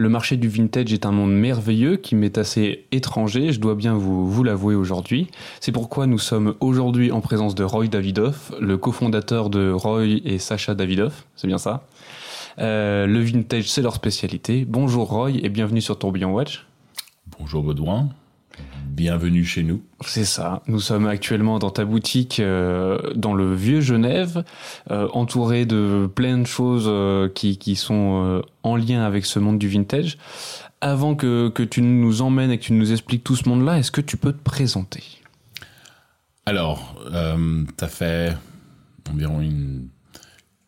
Le marché du vintage est un monde merveilleux qui m'est assez étranger, je dois bien vous, l'avouer aujourd'hui. C'est pourquoi nous sommes aujourd'hui en présence de Roy Davidoff, le cofondateur de Roy et Sacha Davidoff, c'est bien ça Euh, Le vintage, c'est leur spécialité. Bonjour Roy et bienvenue sur Tourbillon Watch. Bonjour Baudouin, bienvenue chez nous. C'est ça. Nous sommes actuellement dans ta boutique euh, dans le vieux Genève, euh, entouré de plein de choses euh, qui, qui sont en lien avec ce monde du vintage. Avant que, que tu nous emmènes et que tu nous expliques tout ce monde-là, est-ce que tu peux te présenter? Alors, ça fait environ une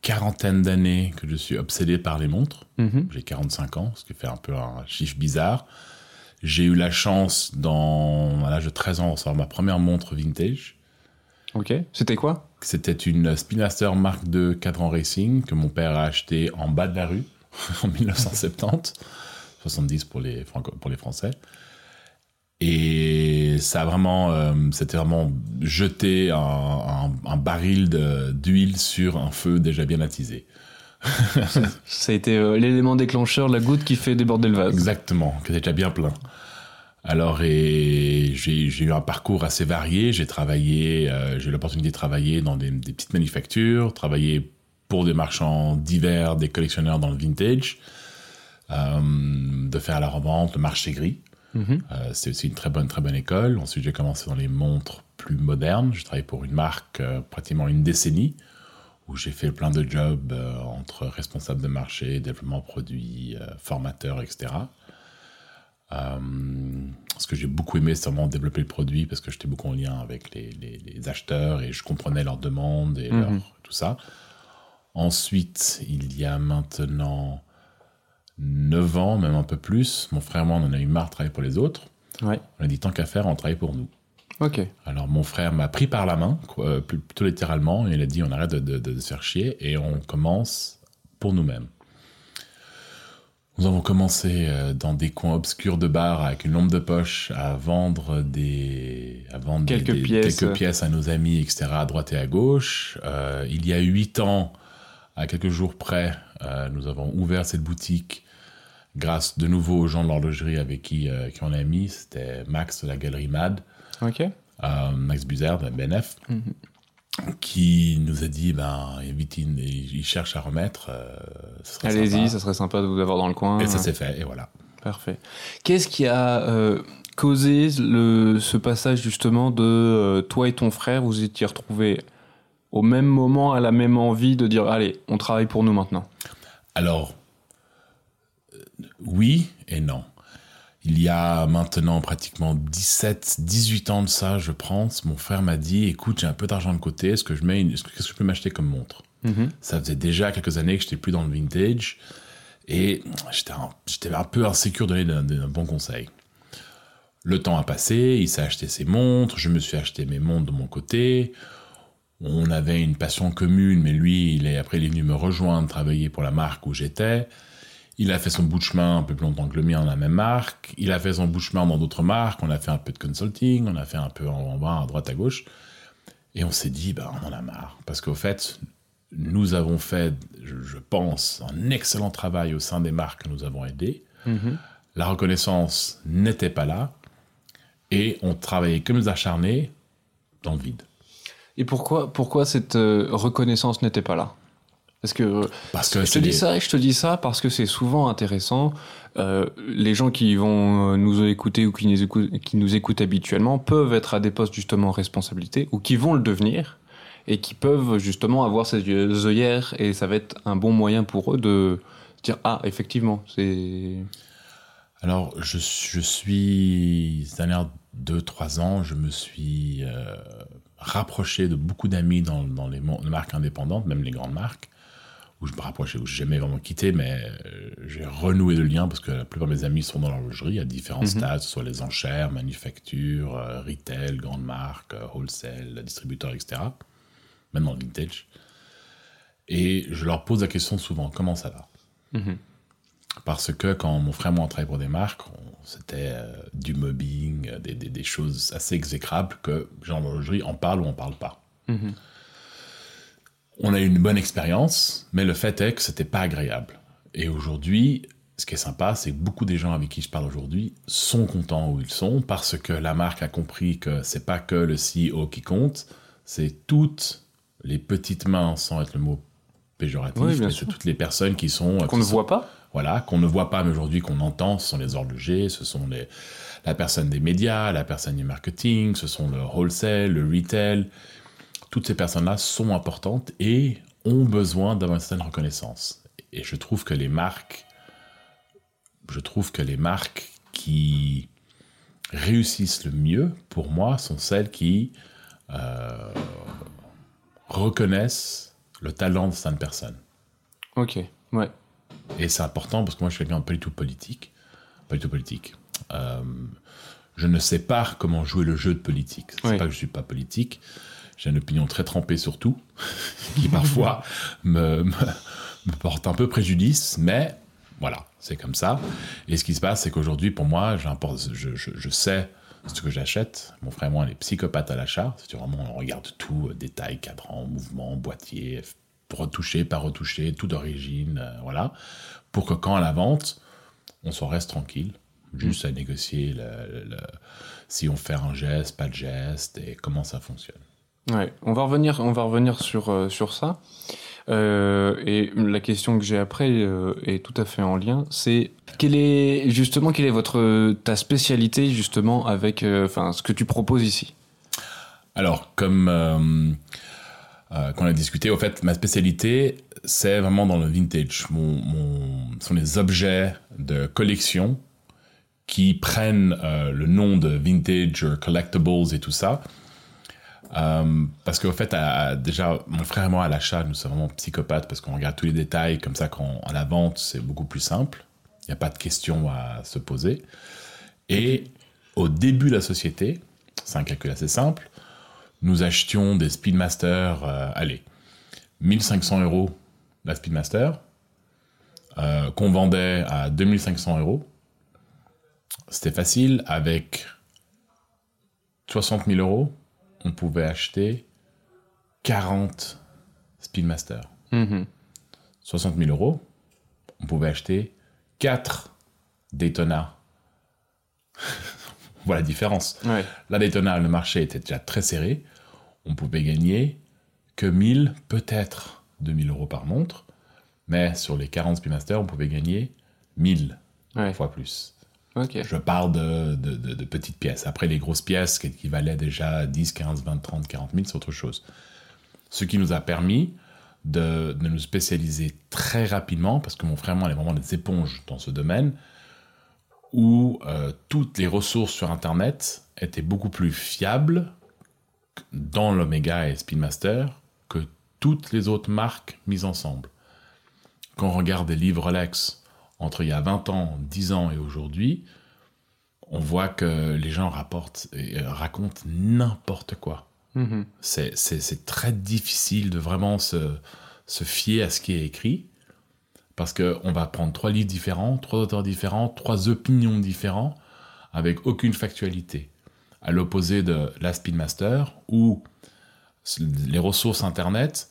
quarantaine d'années que je suis obsédé par les montres. Mhm. J'ai 45 ans, ce qui fait un peu un chiffre bizarre. J'ai eu la chance, dans, à l'âge de 13 ans, de recevoir ma première montre vintage. Ok. C'était quoi? C'était une Spinmaster Mark II cadran racing que mon père a acheté en bas de la rue en 1970, 70 pour les, Franco- pour les Français. Et ça a vraiment, euh, c'était vraiment jeter un, un- un baril d'huile sur un feu déjà bien attisé. Ça a été euh, l'élément déclencheur, la goutte qui fait déborder le vase. Exactement, que c'est déjà bien plein. Alors, et j'ai eu un parcours assez varié. J'ai travaillé, euh, j'ai eu l'opportunité de travailler dans des, des petites manufactures, travailler pour des marchands divers, des collectionneurs dans le vintage, euh, de faire la revente, le marché gris. Mhm. Euh, c'est aussi une très bonne, très bonne école. Ensuite, j'ai commencé dans les montres plus modernes. J'ai travaillé pour une marque pratiquement une décennie où j'ai fait plein de jobs euh, entre responsable de marché, développement produit, euh, formateur, etc. Euh, ce que j'ai beaucoup aimé, c'est vraiment développer le produit parce que j'étais beaucoup en lien avec les, les- les acheteurs et je comprenais leurs demandes et Mhm. leur- tout ça. Ensuite, il y a maintenant 9 ans, même un peu plus, mon frère et moi, on en a eu marre de travailler pour les autres. Ouais. On a dit tant qu'à faire, on travaille pour nous. Alors mon frère m'a pris par la main, quoi, euh, plutôt littéralement, et il a dit on arrête de, de- de se faire chier et on commence pour nous-mêmes. Nous avons commencé euh, dans des coins obscurs de bar avec une lampe de poche à vendre des, à vendre des- Quelques des- pièces. quelques pièces à nos amis, etc. à droite et à gauche. Euh, il y a huit ans, à quelques jours près, euh, nous avons ouvert cette boutique grâce de nouveau aux gens de l'horlogerie avec qui, euh, qui on a mis. C'était Max de la galerie MAD. Euh, Max Buzer de BNF, Mhm. qui nous a dit ben, vite, il, il cherche à remettre. euh, ce serait Allez-y, ça serait sympa de vous avoir dans le coin. Et ça s'est fait, et voilà. Parfait. Qu'est-ce qui a euh, causé le, ce passage justement de euh, toi et ton frère, vous étiez retrouvés au même moment, à la même envie de dire allez, on travaille pour nous maintenant? Alors, oui et non. Il y a maintenant pratiquement 17, 18 ans de ça, je pense, mon frère m'a dit, écoute, j'ai un peu d'argent de côté, est-ce que je mets une- qu'est-ce que je peux m'acheter comme montre? Ça faisait déjà quelques années que j'étais plus dans le vintage et j'étais un, j'étais un peu insécure de donner d'un bon conseil. Le temps a passé, il s'est acheté ses montres, je me suis acheté mes montres de mon côté. On avait une passion commune, mais lui, il est, après, il est venu me rejoindre, travailler pour la marque où j'étais. Il a fait son bout de chemin un peu plus longtemps que le mien dans la même marque. Il a fait son bout de chemin dans d'autres marques. On a fait un peu de consulting, on a fait un peu en, bas, à droite, à gauche. Et on s'est dit, bah, on en a marre. Parce qu'au fait, nous avons fait, je, je pense, un excellent travail au sein des marques que nous avons aidées. La reconnaissance n'était pas là. Et on travaillait comme des acharnés dans le vide. Et pourquoi, pourquoi cette euh, reconnaissance n'était pas là? Parce que euh, Parce que je te dis ça je te dis ça parce que c'est souvent intéressant. Euh, les gens qui vont euh, nous écouter ou qui nous, écoutent, qui nous écoutent habituellement peuvent être à des postes justement en responsabilité ou qui vont le devenir et qui peuvent justement avoir ces œillères et ça va être un bon moyen pour eux de dire ah effectivement c'est Alors, je, je suis, ces dernières deux, trois ans, je me suis euh, rapproché de beaucoup d'amis dans, dans les marques indépendantes, même les grandes marques, où je me rapprochais, où j'ai jamais vraiment quitté, mais euh, j'ai renoué le lien parce que la plupart de mes amis sont dans l'horlogerie à différents stades, soit les enchères, manufactures, euh, retail, grandes marques, euh, wholesale, distributeurs, etc. Même dans le vintage. Et je leur pose la question souvent, comment ça va? Parce que quand mon frère et moi on travaillait pour des marques, c'était euh, du mobbing, des, des- des choses assez exécrables que genre l'horlogerie en parle ou on parle pas. On a eu une bonne expérience, mais le fait est que c'était pas agréable. Et aujourd'hui, ce qui est sympa, c'est que beaucoup des gens avec qui je parle aujourd'hui sont contents où ils sont parce que la marque a compris que c'est pas que le CEO qui compte, c'est toutes les petites mains, sans être le mot péjoratif, Oui, mais c'est toutes les personnes qui sont Qu'on qui ne sont- voit pas voilà, qu'on ne voit pas, mais aujourd'hui qu'on entend, ce sont les horlogers, ce sont les, la personne des médias, la personne du marketing, ce sont le wholesale, le retail. Toutes ces personnes-là sont importantes et ont besoin d'avoir une certaine reconnaissance. Et je trouve que les marques, je trouve que les marques qui réussissent le mieux, pour moi, sont celles qui euh, reconnaissent le talent de certaines personnes. Ok, ouais. Et c'est important parce que moi, je suis quelqu'un pas du tout politique. Pas du tout politique. Euh, je ne sais pas comment jouer le jeu de politique. C'est Oui. pas que je suis pas politique. J'ai une opinion très trempée sur tout, qui parfois me, me, me porte un peu préjudice, mais voilà, c'est comme ça. Et ce qui se passe, c'est qu'aujourd'hui, pour moi, je, je, je sais ce que j'achète. Mon frère et moi, on est psychopathes à l'achat. C'est vraiment, on regarde tout, euh, détails, cadran, mouvement, boîtier, retouché, pas retouché, tout d'origine, euh, voilà. Pour que quand à la vente, on s'en reste tranquille, juste à négocier le- le- le- si on fait un geste, pas de geste, et comment ça fonctionne. Ouais, on va revenir, on va revenir sur, euh, sur ça. Euh, et la question que j'ai après euh, est tout à fait en lien. C'est quelle est justement quelle est votre ta spécialité justement avec enfin ce que tu proposes ici? Alors, comme qu'on a discuté, au fait, ma spécialité, c'est vraiment dans le vintage. Mon, ce sont les objets de collection qui prennent le nom de vintage, collectibles et tout ça. Euh, parce qu'au fait, déjà, mon frère et moi, à l'achat, nous sommes vraiment psychopathes parce qu'on regarde tous les détails, comme ça, quand à la vente, c'est beaucoup plus simple. Il n'y a pas de questions à se poser. Et au début de la société, c'est un calcul assez simple, nous achetions des Speedmaster, euh, allez, 1500 euros la Speedmaster, euh, qu'on vendait à 2500 euros. C'était facile, avec 60 000 euros, on pouvait acheter 40 Speedmaster. Mhm. 60 000 euros, on pouvait acheter 4 Daytona. voilà la différence. Ouais. La Daytona, le marché était déjà très serré. On pouvait gagner que 1000, peut-être 2000 euros par montre. Mais sur les 40 Speedmaster, on pouvait gagner 1000 Ouais. fois plus. Je parle de, petites pièces. Après, les grosses pièces qui, qui valaient déjà 10, 15, 20, 30, 40 000, c'est autre chose. Ce qui nous a permis de, nous spécialiser très rapidement, parce que mon frère moi, on est vraiment des éponges dans ce domaine, où euh, toutes les ressources sur Internet étaient beaucoup plus fiables dans l'Omega et Speedmaster que toutes les autres marques mises ensemble. Quand on regarde des livres Rolex entre il y a 20 ans, 10 ans et aujourd'hui, on voit que les gens rapportent et euh, racontent n'importe quoi. Mhm. C'est- très difficile de vraiment se, se fier à ce qui est écrit, parce qu'on va prendre trois livres différents, trois auteurs différents, trois opinions différentes, avec aucune factualité. À l'opposé de la Speedmaster, où les ressources Internet,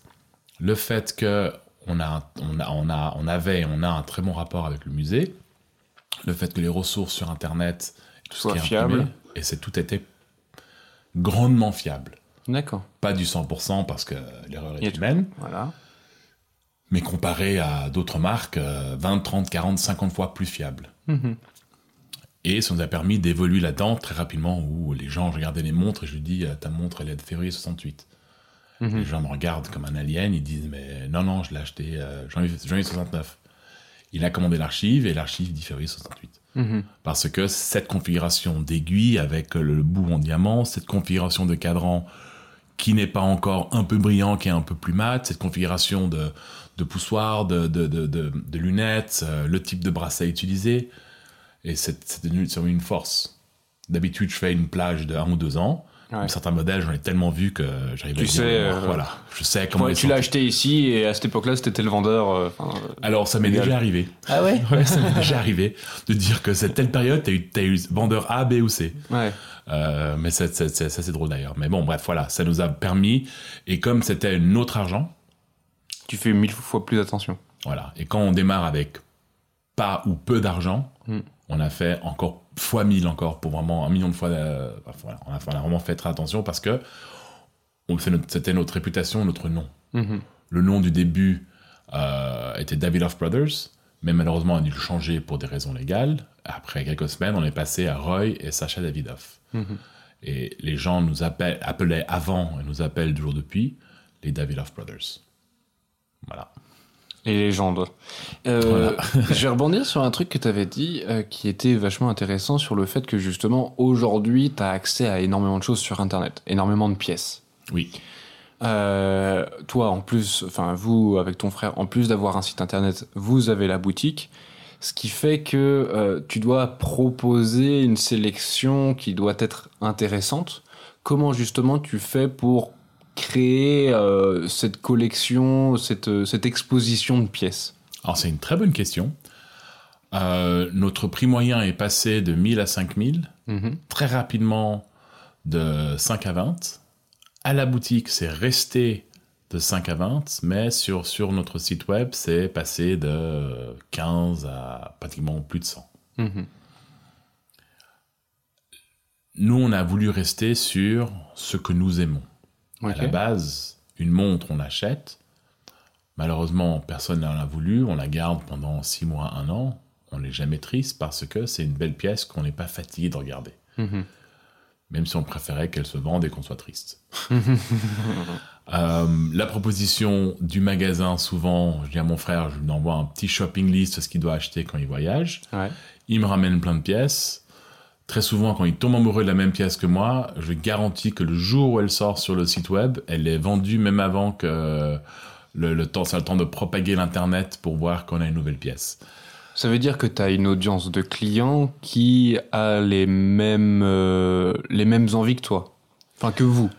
le fait que on, a, on, a, on, a, on avait et on a un très bon rapport avec le musée, le fait que les ressources sur Internet, tout ce qui est imprimé, fiables. et c'est tout était grandement fiable. D'accord. Pas du 100% parce que l'erreur est humaine, Voilà. mais comparé à d'autres marques, euh, 20, 30, 40, 50 fois plus fiable. Mhm. Et ça nous a permis d'évoluer là-dedans très rapidement où les gens regardaient les montres et je lui dis euh, ta montre elle est de février 68. Mhm. Les gens me regardent comme un alien, ils disent mais non non je l'ai acheté euh, janvier, janvier 69. Il a commandé l'archive et l'archive dit février 68. Mhm. Parce que cette configuration d'aiguille avec le bout en diamant, cette configuration de cadran qui n'est pas encore un peu brillant, qui est un peu plus mat, cette configuration de, de poussoir, de, de, de, de- de lunettes, euh, le type de bracelet utilisé, et c'est devenu une force. D'habitude, je fais une plage de un ou deux ans. Ouais. Certains modèles, j'en ai tellement vu que j'arrive à dire, sais, euh, voilà, je sais comment Ouais, tu l'as acheté ici et à cette époque-là, c'était le vendeur. euh, euh, Alors, ça m'est déjà arrivé. Ah ouais Ouais, ça m'est déjà arrivé de dire que cette telle période, t'as eu, eu vendeur A, B ou C. Ouais. Euh, mais ça, ça, ça, ça, c'est drôle d'ailleurs. Mais bon, bref, voilà, ça nous a permis. Et comme c'était notre argent, Tu fais mille fois plus attention. voilà. Et quand on démarre avec pas ou peu d'argent, Mm. on a fait encore fois mille encore pour vraiment un million de fois. euh, voilà, on, a, on a vraiment fait très attention parce que c'était notre réputation, notre nom. Mhm. Le nom du début euh, était Davidoff Brothers, mais malheureusement on a dû le changer pour des raisons légales. Après quelques semaines, on est passé à Roy et Sacha Davidoff. Mhm. Et les gens nous appellent, appelaient avant et nous appellent toujours depuis les Davidoff Brothers. Voilà. Les légendes. Euh, je vais rebondir sur un truc que tu avais dit euh, qui était vachement intéressant sur le fait que justement aujourd'hui tu as accès à énormément de choses sur internet, énormément de pièces. Oui. Euh, toi en plus, enfin vous avec ton frère, en plus d'avoir un site internet, vous avez la boutique, ce qui fait que tu dois proposer une sélection qui doit être intéressante. Comment justement tu fais pour créer euh, cette collection, cette, cette exposition de pièces? Alors c'est une très bonne question. Euh, notre prix moyen est passé de 1000 à 5000, Mhm. très rapidement de 5 à 20. À la boutique, c'est resté de 5 à 20, mais sur, sur notre site web, c'est passé de 15 à pratiquement plus de 100. Mhm. Nous, on a voulu rester sur ce que nous aimons. À la base, une montre, on l'achète. Malheureusement, personne n'en a voulu. On la garde pendant 6 mois, 1 an. On n'est jamais triste parce que c'est une belle pièce qu'on n'est pas fatigué de regarder. Mhm. Même si on préférait qu'elle se vende et qu'on soit triste. Euh, la proposition du magasin, souvent, je dis à mon frère, je lui envoie un petit shopping list de ce qu'il doit acheter quand il voyage. Ouais. Il me ramène plein de pièces. Très souvent, quand il tombe amoureux de la même pièce que moi, je garantis que le jour où elle sort sur le site web, elle est vendue même avant que le, le temps, ça a le temps de propager l'internet pour voir qu'on a une nouvelle pièce. Ça veut dire que tu as une audience de clients qui a les mêmes, euh, les mêmes envies que toi? Enfin, que vous?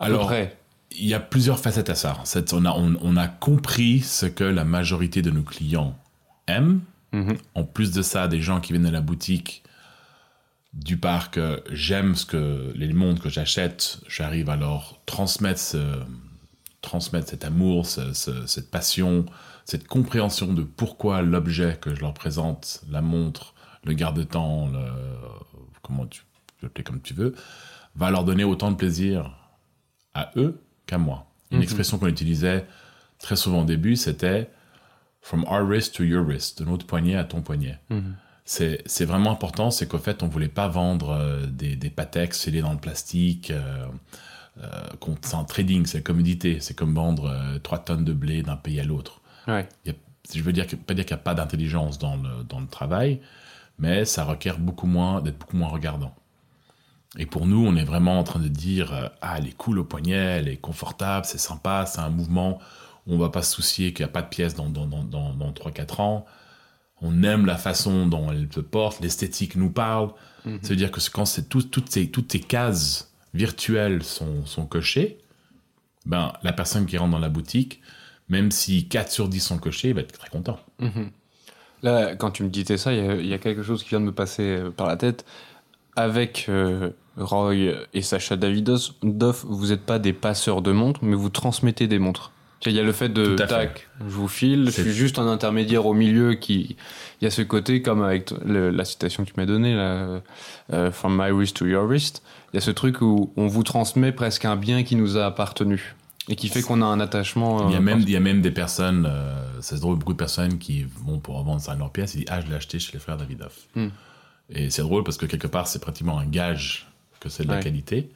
À Alors, il y a plusieurs facettes à ça. On a, on, on a compris ce que la majorité de nos clients aiment. Mhm. En plus de ça, des gens qui viennent à la boutique, du part que j'aime ce que les montres que j'achète, j'arrive à leur transmettre, ce- transmettre cet amour, ce- ce- cette passion, cette compréhension de pourquoi l'objet que je leur présente, la montre, le garde-temps, le, comment tu peux l'appeler comme tu veux, va leur donner autant de plaisir à eux qu'à moi. Une Mhm. expression qu'on utilisait très souvent au début, c'était From our wrist to your wrist, de notre poignet à ton poignet. Mhm. C'est vraiment important, c'est qu'au fait, on voulait pas vendre euh, des, des Patex scellés dans le plastique. Euh, euh, c'est un trading, c'est la commodité. C'est comme vendre euh, 3 tonnes de blé d'un pays à l'autre. Ouais. Je veux dire pas dire qu'il n'y a pas d'intelligence dans le, dans le travail, mais ça requiert beaucoup moins d'être beaucoup moins regardant. Et pour nous, on est vraiment en train de dire ah elle est cool au poignet, elle est confortable, c'est sympa, c'est un mouvement. où On va pas se soucier qu'il n'y a pas de pièce dans, dans, dans, dans, dans 3-4 ans. On aime la façon dont elle se porte, l'esthétique nous parle. Mhm. C'est-à-dire que quand c'est tout- toutes, ces, toutes ces cases virtuelles sont, sont cochées, ben, la personne qui rentre dans la boutique, même si 4 sur 10 sont cochés, il va être très content. Mhm. Là, quand tu me disais ça, il y, a- il y a quelque chose qui vient de me passer euh, par la tête. Avec euh, Roy et Sacha Davidos, Doff, vous n'êtes pas des passeurs de montres, mais vous transmettez des montres. Il y a le fait de fait. tac, je vous file, je suis juste un intermédiaire au milieu qui. Il y a ce côté, comme avec le- la citation que tu m'as donnée, là, euh, From my wrist to your wrist, il y a ce truc où on vous transmet presque un bien qui nous a appartenu et qui fait qu'on a un attachement. Il y, a euh, même, il y a même des personnes, euh, c'est drôle, beaucoup de personnes qui vont pour vendre ça à leur pièce, ils disent Ah, je l'ai acheté chez les frères Davidoff. Hmm. Et c'est drôle parce que quelque part, c'est pratiquement un gage que c'est de la Ouais. qualité.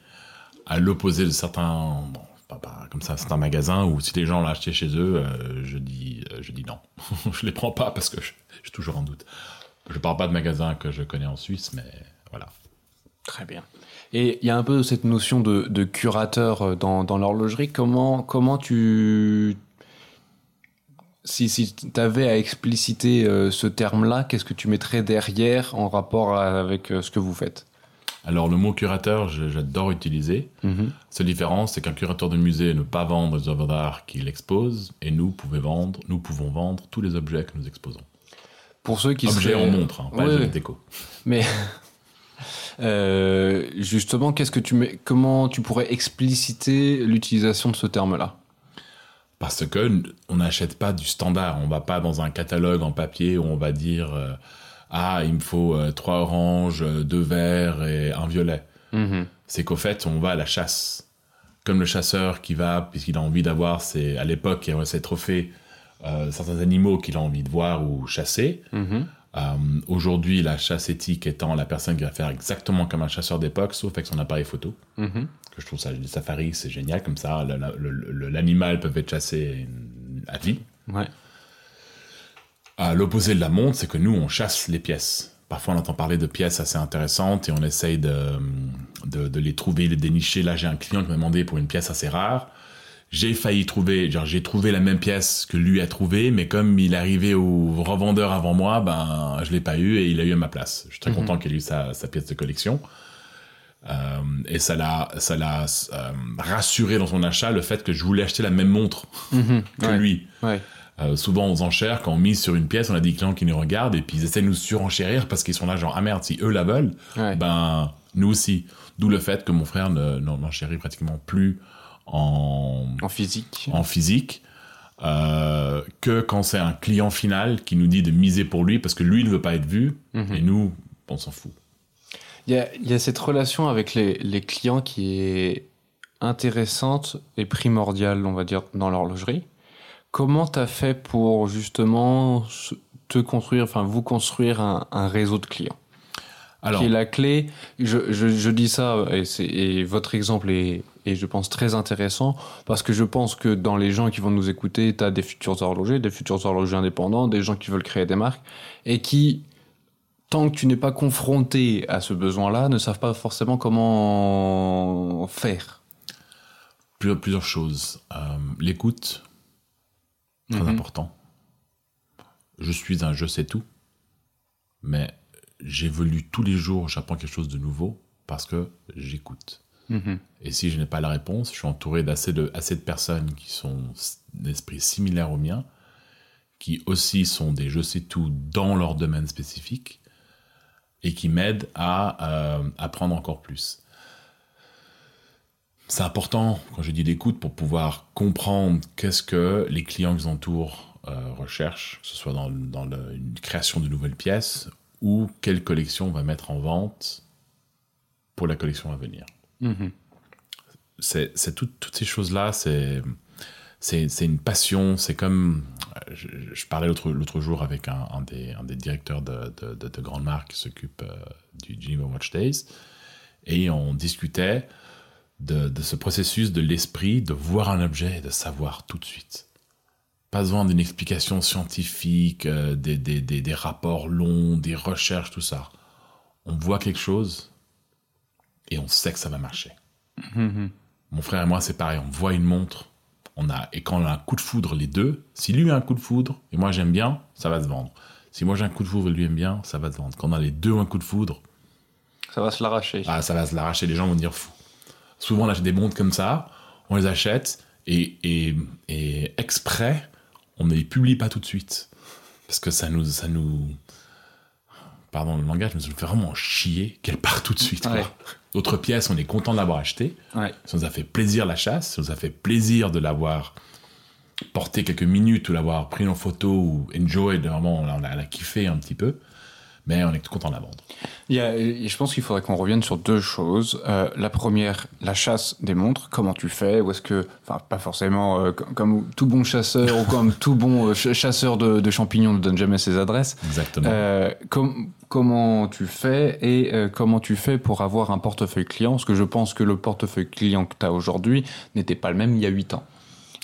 À l'opposé de certains, bon, pas, pas comme ça, certains magasins où si les gens l'ont acheté chez eux, euh, je, dis, euh, je dis non. je les prends pas parce que suis toujours en doute. Je parle pas de magasins que je connais en Suisse, mais voilà. Très bien. Et il y a un peu cette notion de, curateur euh, dans, dans l'horlogerie. Comment, comment tu. Si, si tu avais à expliciter ce terme-là, qu'est-ce que tu mettrais derrière en rapport avec ce que vous faites? Alors, le mot curateur, j'adore utiliser. Seule différence, c'est qu'un curateur de musée ne peut pas vendre les œuvres d'art qu'il expose, et nous, pouvons vendre, nous pouvons vendre tous les objets que nous exposons. Pour ceux qui Objets seraient- en montre, hein, pas Ouais, les ouais. déco. Mais euh, justement, qu'est-ce que tu mets, comment tu pourrais expliciter l'utilisation de ce terme-là? Parce que on n'achète pas du standard. On va pas dans un catalogue en papier où on va dire euh, ah il me faut euh, trois oranges, euh, deux verts et un violet. Mhm. C'est qu'au fait on va à la chasse. Comme le chasseur qui va puisqu'il a envie d'avoir ses à l'époque il y avait ses trophées euh, certains animaux qu'il a envie de voir ou chasser. Mhm. Euh, Aujourd'hui, la chasse éthique étant la personne qui va faire exactement comme un chasseur d'époque, sauf avec son appareil photo. Mhm. Que je trouve ça, les safaris, c'est génial comme ça. L'animal peut être chassé à vie. Ouais. À l'opposé de la montre, c'est que nous, on chasse les pièces. Parfois, on entend parler de pièces assez intéressantes et on essaye de, de, de les trouver, les dénicher. Là, j'ai un client qui m'a demandé pour une pièce assez rare. J'ai failli trouver, genre, j'ai trouvé la même pièce que lui a trouvé, mais comme il est arrivé au revendeur avant moi, ben, je l'ai pas eu et il a eu à ma place. Je suis très Mhm. content qu'il ait eu sa, sa pièce de collection. Euh, et ça l'a, ça l'a euh, rassuré dans son achat le fait que je voulais acheter la même montre Mhm. que Ouais. lui. Ouais. Euh, souvent aux enchères, quand on mise sur une pièce, on a des clients qui nous regardent et puis ils essaient de nous surenchérir parce qu'ils sont là genre ah merde si eux la veulent, Ouais. ben nous aussi. D'où le fait que mon frère ne- n'en n'enchérit pratiquement plus en, En physique. en physique euh, que quand c'est un client final qui nous dit de miser pour lui parce que lui ne veut pas être vu Mhm. et nous on s'en fout. Il y a, il y a cette relation avec les, les clients qui est intéressante et primordiale, on va dire, dans l'horlogerie. Comment tu as fait pour justement te construire, enfin vous construire un, un réseau de clients? Alors qui est la clé. Je, je, je dis ça et, c'est- et votre exemple est, est, je pense, très intéressant parce que je pense que dans les gens qui vont nous écouter, tu as des futurs horlogers, des futurs horlogers indépendants, des gens qui veulent créer des marques et qui, tant que tu n'es pas confronté à ce besoin-là, ne savent pas forcément comment faire. plusieurs, plusieurs choses. Euh, L'écoute, très Mhm. important. Je suis un je sais tout, mais j'évolue tous les jours, j'apprends quelque chose de nouveau parce que j'écoute. Mhm. Et si je n'ai pas la réponse, je suis entouré d'assez de, assez de personnes qui sont d'esprit similaire au mien, qui aussi sont des je sais tout dans leur domaine spécifique et qui m'aident à euh, apprendre encore plus. C'est important, quand je dis l'écoute, pour pouvoir comprendre qu'est-ce que les clients qui nous entourent euh, recherchent, que ce soit dans, dans le- une création de nouvelles pièces ou quelle collection on va mettre en vente pour la collection à venir Mhm. c'est tout- toutes ces choses-là, c'est c'est c'est une passion. C'est comme je, je parlais l'autre l'autre jour avec un, un des, un des directeurs de, de, de, de grandes marques qui s'occupe euh, du Geneva Watch Days et on discutait de, de ce processus de l'esprit de voir un objet et de savoir tout de suite. Pas besoin d'une explication scientifique, euh, des, des, des, des rapports longs, des recherches, tout ça. On voit quelque chose et on sait que ça va marcher. Mhm. Mon frère et moi, c'est pareil. On voit une montre. On a, et quand on a un coup de foudre, les deux, si lui a un coup de foudre et moi j'aime bien, ça va se vendre. Si moi j'ai un coup de foudre et lui aime bien, ça va se vendre. Quand on a les deux un coup de foudre, Ça va se l'arracher. ah, ça va se l'arracher. Les gens vont dire fou. Souvent, on achète des montres comme ça, on les achète et, et, et exprès, on ne les publie pas tout de suite. Parce que ça nous. Ça nous pardon le langage, mais ça nous fait vraiment chier qu'elle part tout de suite. Ouais. D'autres pièces, on est content de l'avoir acheté. Ouais. Ça nous a fait plaisir la chasse, ça nous a fait plaisir de l'avoir porté quelques minutes ou l'avoir pris en photo ou enjoy, vraiment, on a, on a kiffé un petit peu. Mais on est content de la vendre. Il y a- et je pense qu'il faudrait qu'on revienne sur deux choses. Euh, la première, la chasse des montres. Comment tu fais? Ou est-ce que, enfin, pas forcément euh, comme, comme tout bon chasseur ou comme tout bon euh, ch- chasseur de, de champignons ne donne jamais ses adresses. Exactement. Euh, com- comment tu fais et comment tu fais pour avoir un portefeuille client? Parce que je pense que le portefeuille client que tu as aujourd'hui n'était pas le même il y a 8 ans.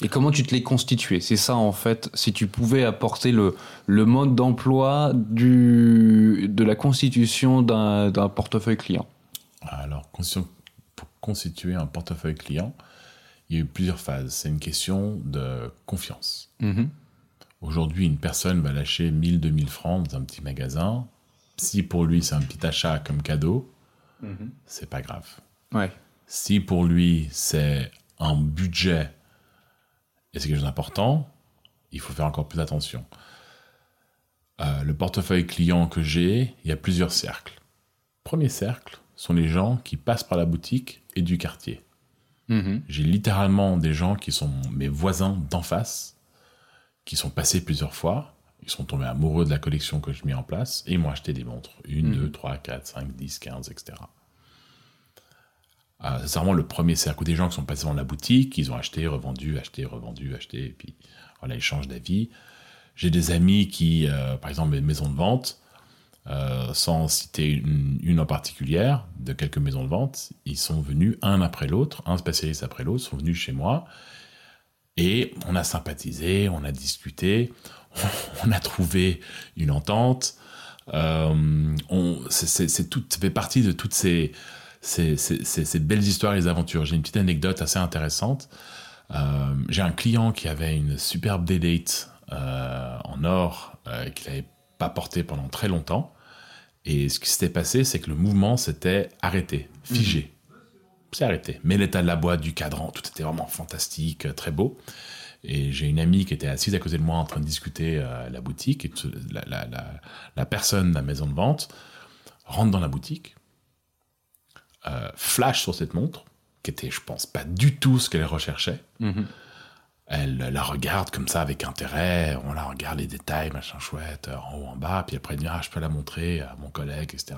Et comment tu te l'es constitué C'est ça en fait, si tu pouvais apporter le, le mode d'emploi du, de la constitution d'un d'un portefeuille client. Alors, pour constituer un portefeuille client, il y a eu plusieurs phases. C'est une question de confiance. Mhm. Aujourd'hui, une personne va lâcher 1000, 2000 francs dans un petit magasin. Si pour lui, c'est un petit achat comme cadeau, c'est pas grave. Ouais. Si pour lui, c'est un budget et c'est quelque chose d'important, il faut faire encore plus attention. Euh, le portefeuille client que j'ai, il y a plusieurs cercles. Premier cercle sont les gens qui passent par la boutique et du quartier. Mhm. J'ai littéralement des gens qui sont mes voisins d'en face, qui sont passés plusieurs fois, ils sont tombés amoureux de la collection que je mets en place, et ils m'ont acheté des montres. Une, Mhm. deux, trois, quatre, cinq, dix, quinze, etc. Euh, c'est vraiment le premier cercle des gens qui sont passés dans la boutique, ils ont acheté, revendu, acheté, revendu, acheté, et puis voilà, ils changent d'avis. J'ai des amis qui, euh, par exemple, les maisons de vente, euh, sans citer une, en particulière, de quelques maisons de vente, ils sont venus un après l'autre, un spécialiste après l'autre, sont venus chez moi, et on a sympathisé, on a discuté, on a trouvé une entente. Euh, on, c'est, tout, fait partie de toutes ces, ces, ces, ces- ces belles histoires et les aventures. J'ai une petite anecdote assez intéressante. Euh, j'ai un client qui avait une superbe D-Date euh, en or euh, qu'il n'avait pas porté pendant très longtemps. Et ce qui s'était passé, c'est que le mouvement s'était arrêté, figé. C'est arrêté. Mais l'état de la boîte, du cadran, tout était vraiment fantastique, euh, très beau. Et j'ai une amie qui était assise à côté de moi en train de discuter à la boutique. Et tout- la, la- la- la personne de la maison de vente rentre dans la boutique, euh, flash sur cette montre, qui était, je pense, pas du tout ce qu'elle recherchait. Mhm. Elle la regarde comme ça avec intérêt, on la regarde les détails, machin chouette, euh, en haut, en bas, puis après elle dit ah, je peux la montrer à mon collègue, etc.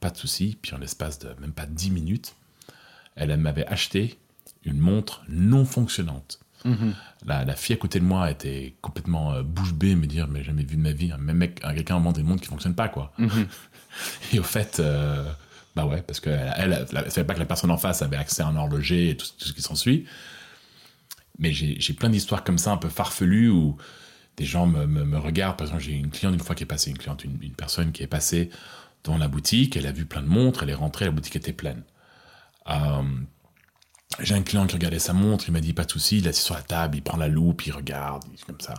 Pas de souci. Puis en l'espace de même pas 10 minutes, elle, m'avait acheté une montre non fonctionnante. Mhm. La, la fille à côté de moi était complètement euh, bouche bée, me dire mais jamais vu de ma vie, un même mec, un- quelqu'un vend des montres qui fonctionnent pas quoi. Mhm. Et au fait, euh, bah ouais, parce qu'elle elle, elle, savait pas que la personne en face avait accès à un horloger et tout, ce qui s'ensuit. Mais j'ai plein d'histoires comme ça, un peu farfelues, où des gens me, me, regardent. Par exemple, j'ai une cliente une fois qui est passée, une cliente, une, une personne qui est passée dans la boutique, elle a vu plein de montres, elle est rentrée, la boutique était pleine. Euh, j'ai un client qui regardait sa montre, il m'a dit pas de souci, il est assis sur la table, il prend la loupe, il regarde, comme ça.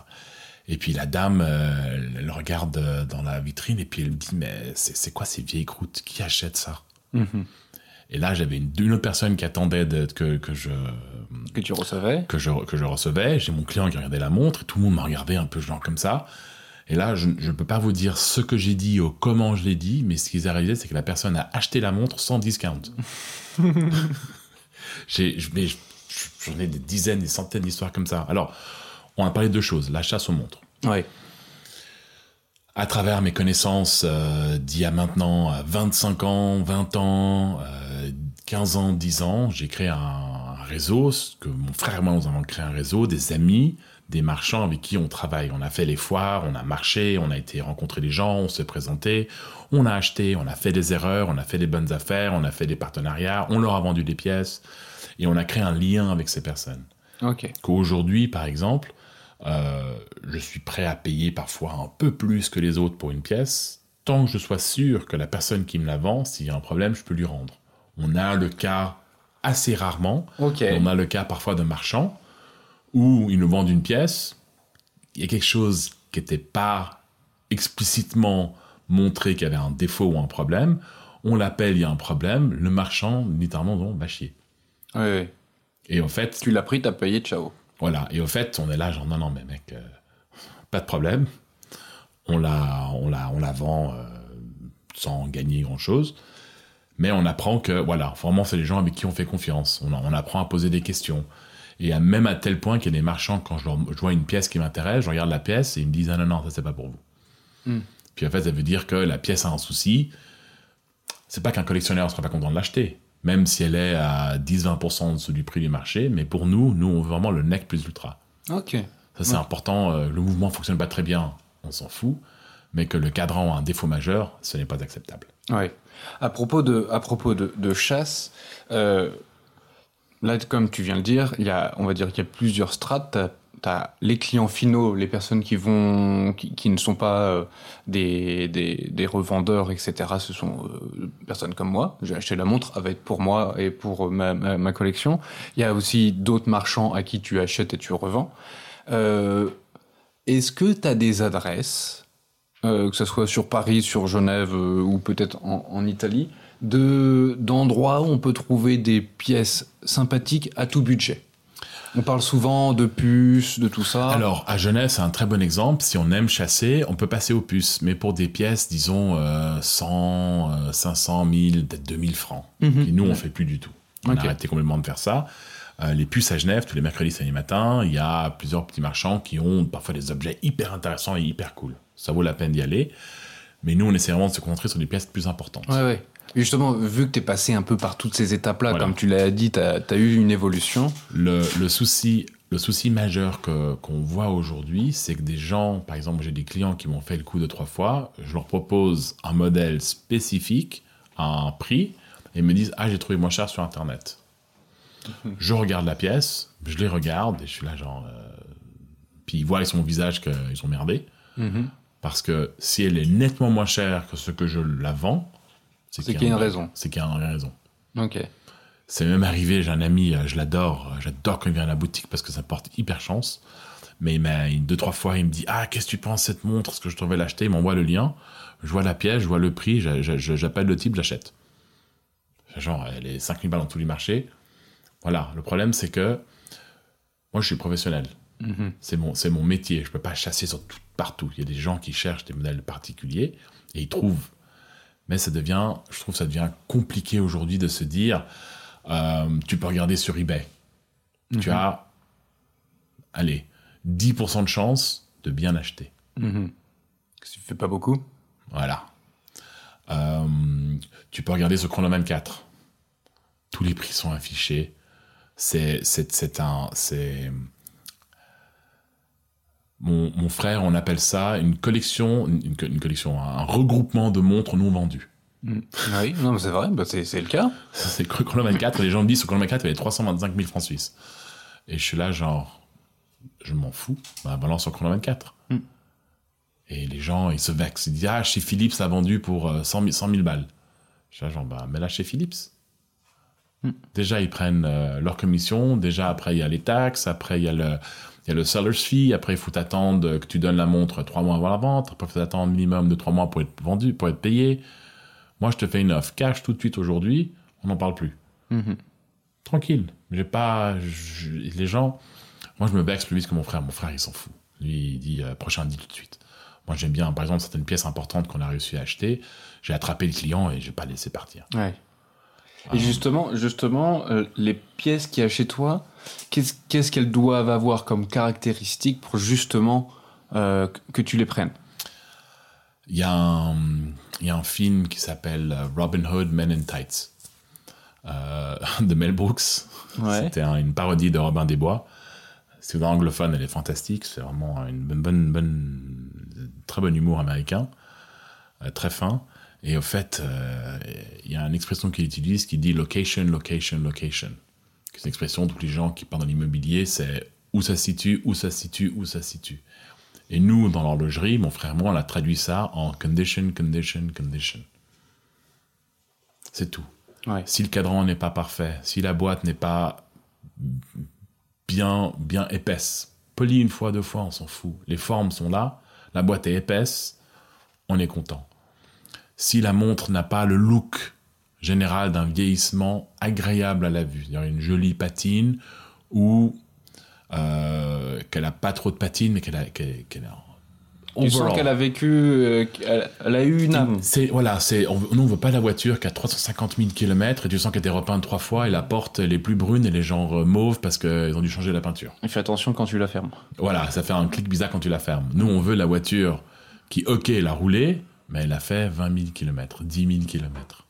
Et puis la dame, euh, elle, regarde euh, dans la vitrine et puis elle me dit mais c'est quoi ces vieilles croûtes? Qui achète ça? Mhm. Et là j'avais une, une autre personne qui attendait de- que, que je Que tu recevais que je, que je recevais. J'ai mon client qui regardait la montre et tout le monde m'a regardé un peu genre comme ça. Et là, je ne peux pas vous dire ce que j'ai dit ou comment je l'ai dit, mais ce qu'ils a réalisé, c'est que la personne a acheté la montre sans discount. j'ai, mais je- j'en ai des dizaines, des centaines d'histoires comme ça. Alors, on a parlé de deux choses. La chasse aux montres. Ouais. À travers mes connaissances euh, d'il y a maintenant euh, 25 ans, 20 ans, euh, 15 ans, 10 ans, j'ai créé un, un réseau, ce que mon frère et moi nous avons créé un réseau, des amis, des marchands avec qui on travaille. On a fait les foires, on a marché, on a été rencontrer les gens, on s'est présenté, on a acheté, on a fait des erreurs, on a fait des bonnes affaires, on a fait des partenariats, on leur a vendu des pièces et on a créé un lien avec ces personnes Ok. qu'aujourd'hui, par exemple, euh, je suis prêt à payer parfois un peu plus que les autres pour une pièce, tant que je sois sûr que la personne qui me la vend, s'il y a un problème, je peux lui rendre. On a le cas assez rarement, on a le cas parfois de marchands où ils nous vendent une pièce, il y a quelque chose qui n'était pas explicitement montré qu'il y avait un défaut ou un problème, on l'appelle, il y a un problème, le marchand, littéralement, bon, va chier. Ouais, ouais. Et en fait, Tu l'as pris, t'as payé, ciao. Voilà. Et au fait, on est là, genre, non, non, mais mec, euh, pas de problème. On la, on la, on la vend euh, sans gagner grand chose. Mais on apprend que, voilà, vraiment, c'est les gens avec qui on fait confiance. On, on apprend à poser des questions. Et à- même à tel point qu'il y a des marchands, quand je, leur, je vois une pièce qui m'intéresse, je regarde la pièce et ils me disent, ah non, non, ça, c'est pas pour vous. Hmm. Puis en fait, ça veut dire que la pièce a un souci. C'est pas qu'un collectionneur ne sera pas content de l'acheter, même si elle est à 10-20% en dessous du prix du marché, mais pour nous, nous, on veut vraiment le nec plus ultra. Ok. Ça, c'est Ouais. important. euh, le mouvement fonctionne pas très bien, on s'en fout. Mais que le cadran a un défaut majeur, ce n'est pas acceptable. Ouais. À propos de, à propos de, de chasse, euh, là, comme tu viens de le dire, il y a, on va dire qu'il y a plusieurs strates. Les clients finaux, les personnes qui vont, qui, qui ne sont pas euh, des, des, revendeurs, etc. Ce sont euh, personnes comme moi. J'ai acheté la montre, elle va être pour moi et pour ma, ma, collection. Il y a aussi d'autres marchands à qui tu achètes et tu revends. Euh, Est-ce que tu as des adresses euh, que ce soit sur Paris, sur Genève ou peut-être en, en Italie, de d'endroits où on peut trouver des pièces sympathiques à tout budget? On parle souvent de puces, de tout ça. Alors, à Genève, c'est un très bon exemple. Si on aime chasser, on peut passer aux puces. Mais pour des pièces, disons, euh, 100, euh, 500, 1000, peut-être 2000 francs. Mhm. Et nous, on fait plus du tout. On Ok. a arrêté complètement de faire ça. Euh, les puces à Genève, tous les mercredis, samedi matin, il y a plusieurs petits marchands qui ont parfois des objets hyper intéressants et hyper cool. Ça vaut la peine d'y aller. Mais nous, on essaie vraiment de se concentrer sur des pièces plus importantes. Ouais, ouais. Justement, vu que tu es passé un peu par toutes ces étapes-là, Voilà. comme tu l'as dit, tu as, eu une évolution. Le, le souci, le souci majeur que, qu'on voit aujourd'hui, c'est que des gens, par exemple, j'ai des clients qui m'ont fait le coup de trois fois, je leur propose un modèle spécifique, à un prix, et ils me disent Ah, j'ai trouvé moins cher sur Internet. Je regarde la pièce, je les regarde, et je suis là, genre. euh, Puis ils voient avec mon visage qu'ils ont merdé. Parce que si elle est nettement moins chère que ce que je la vends, C'est qu'il y a une un- raison. C'est qu'il y a une raison. Ok. C'est même arrivé, j'ai un ami, euh, je l'adore, euh, j'adore quand il vient à la boutique parce que ça porte hyper chance. Mais il m'a, deux, trois fois, il me dit Ah, qu'est-ce que tu penses cette montre? Est-ce que je devrais l'acheter Il m'envoie le lien, je vois la pièce, je vois le prix, j'a- j'a- j'a- j'appelle le type, j'achète. Genre, elle est 5000 balles dans tous les marchés. Voilà, le problème, c'est que moi, je suis professionnel. Mhm. C'est mon, métier. Je peux pas chasser sur tout, partout. Il y a des gens qui cherchent des modèles particuliers et ils trouvent. Mais ça devient, je trouve, que ça devient compliqué aujourd'hui de se dire, euh, tu peux regarder sur eBay. Tu as, allez, 10% de chance de bien acheter. Mhm. Ce qui fait pas beaucoup. Voilà. Euh, tu peux regarder sur Chronoman 4. Tous les prix sont affichés. C'est, c'est, c'est un, c'est. Mon, mon frère, on appelle ça une collection, une, une co- une collection, un regroupement de montres non vendues. Ah Oui, non, c'est vrai, bah, c'est le cas. C'est Chronoman 4, les gens me disent sur Chronoman 4, il y avait 325 000 francs suisses. Et je suis là, genre, je m'en fous, bah, balance sur Chronoman 4. Mm. Et les gens, ils se vexent. Ils disent, ah, chez Philips, ça a vendu pour euh, 100 000, 100 000 balles. Je suis là, genre, bah, mais là, chez Philips. Mm. Déjà, ils prennent euh, leur commission. Déjà, après, il y a les taxes. Après, il y a le, il y a le seller's fee. Après, il faut t'attendre que tu donnes la montre trois mois avant la vente. Après, il faut t'attendre minimum de trois mois pour être vendu, pour être payé. Moi, je te fais une offre cash tout de suite aujourd'hui. On n'en parle plus Mhm. tranquille. J'ai pas. je- les gens. Moi, je me vexe plus vite que mon frère. Mon frère, il s'en fout. Lui, il dit euh, prochain dit tout de suite. Moi, j'aime bien, par exemple, certaines pièces importantes qu'on a réussi à acheter. J'ai attrapé le client et j'ai pas laissé partir. Ouais. Et justement, justement euh, les pièces qu'il y a chez toi, qu'est-ce qu'elles doivent avoir comme caractéristiques pour justement euh, que tu les prennes? Il y, a un, il y a un film qui s'appelle euh, Robin Hood Men in Tights euh, de Mel Brooks. Ouais. C'était un- une parodie de Robin des Bois. Si vous êtes anglophone, elle est fantastique. C'est vraiment une bonne, bonne, bonne- très bon humour américain, très fin. Et au fait, euh, il y a une expression qu'il utilise qui dit location, location, location. C'est une expression tous les gens qui parlent dans l'immobilier, c'est où ça se situe, où ça se situe, où ça se situe. Et nous, dans l'horlogerie, mon frère et moi, on a traduit ça en condition, condition, condition. C'est tout. Ouais. Si le cadran n'est pas parfait, si la boîte n'est pas bien, bien épaisse, polie une fois, deux fois, on s'en fout. Les formes sont là, la boîte est épaisse, on est content. Si la montre n'a pas le look général d'un vieillissement agréable à la vue, c'est-à-dire une jolie patine ou euh, qu'elle a pas trop de patine, mais qu'elle a, qu'elle, qu'elle a Tu sens qu'elle a vécu, euh, elle a eu une âme. C'est voilà, c'est on, nous on veut pas la voiture qui a 350 000 km et tu sens qu'elle était repeinte trois fois et la porte elle est plus brune et les genres mauves parce qu'ils ont dû changer la peinture. Et fais attention quand tu la fermes. Voilà, ça fait un clic bizarre quand tu la fermes. Nous on veut la voiture qui ok elle a roulé mais elle a fait 20 000 km, 10 000 km.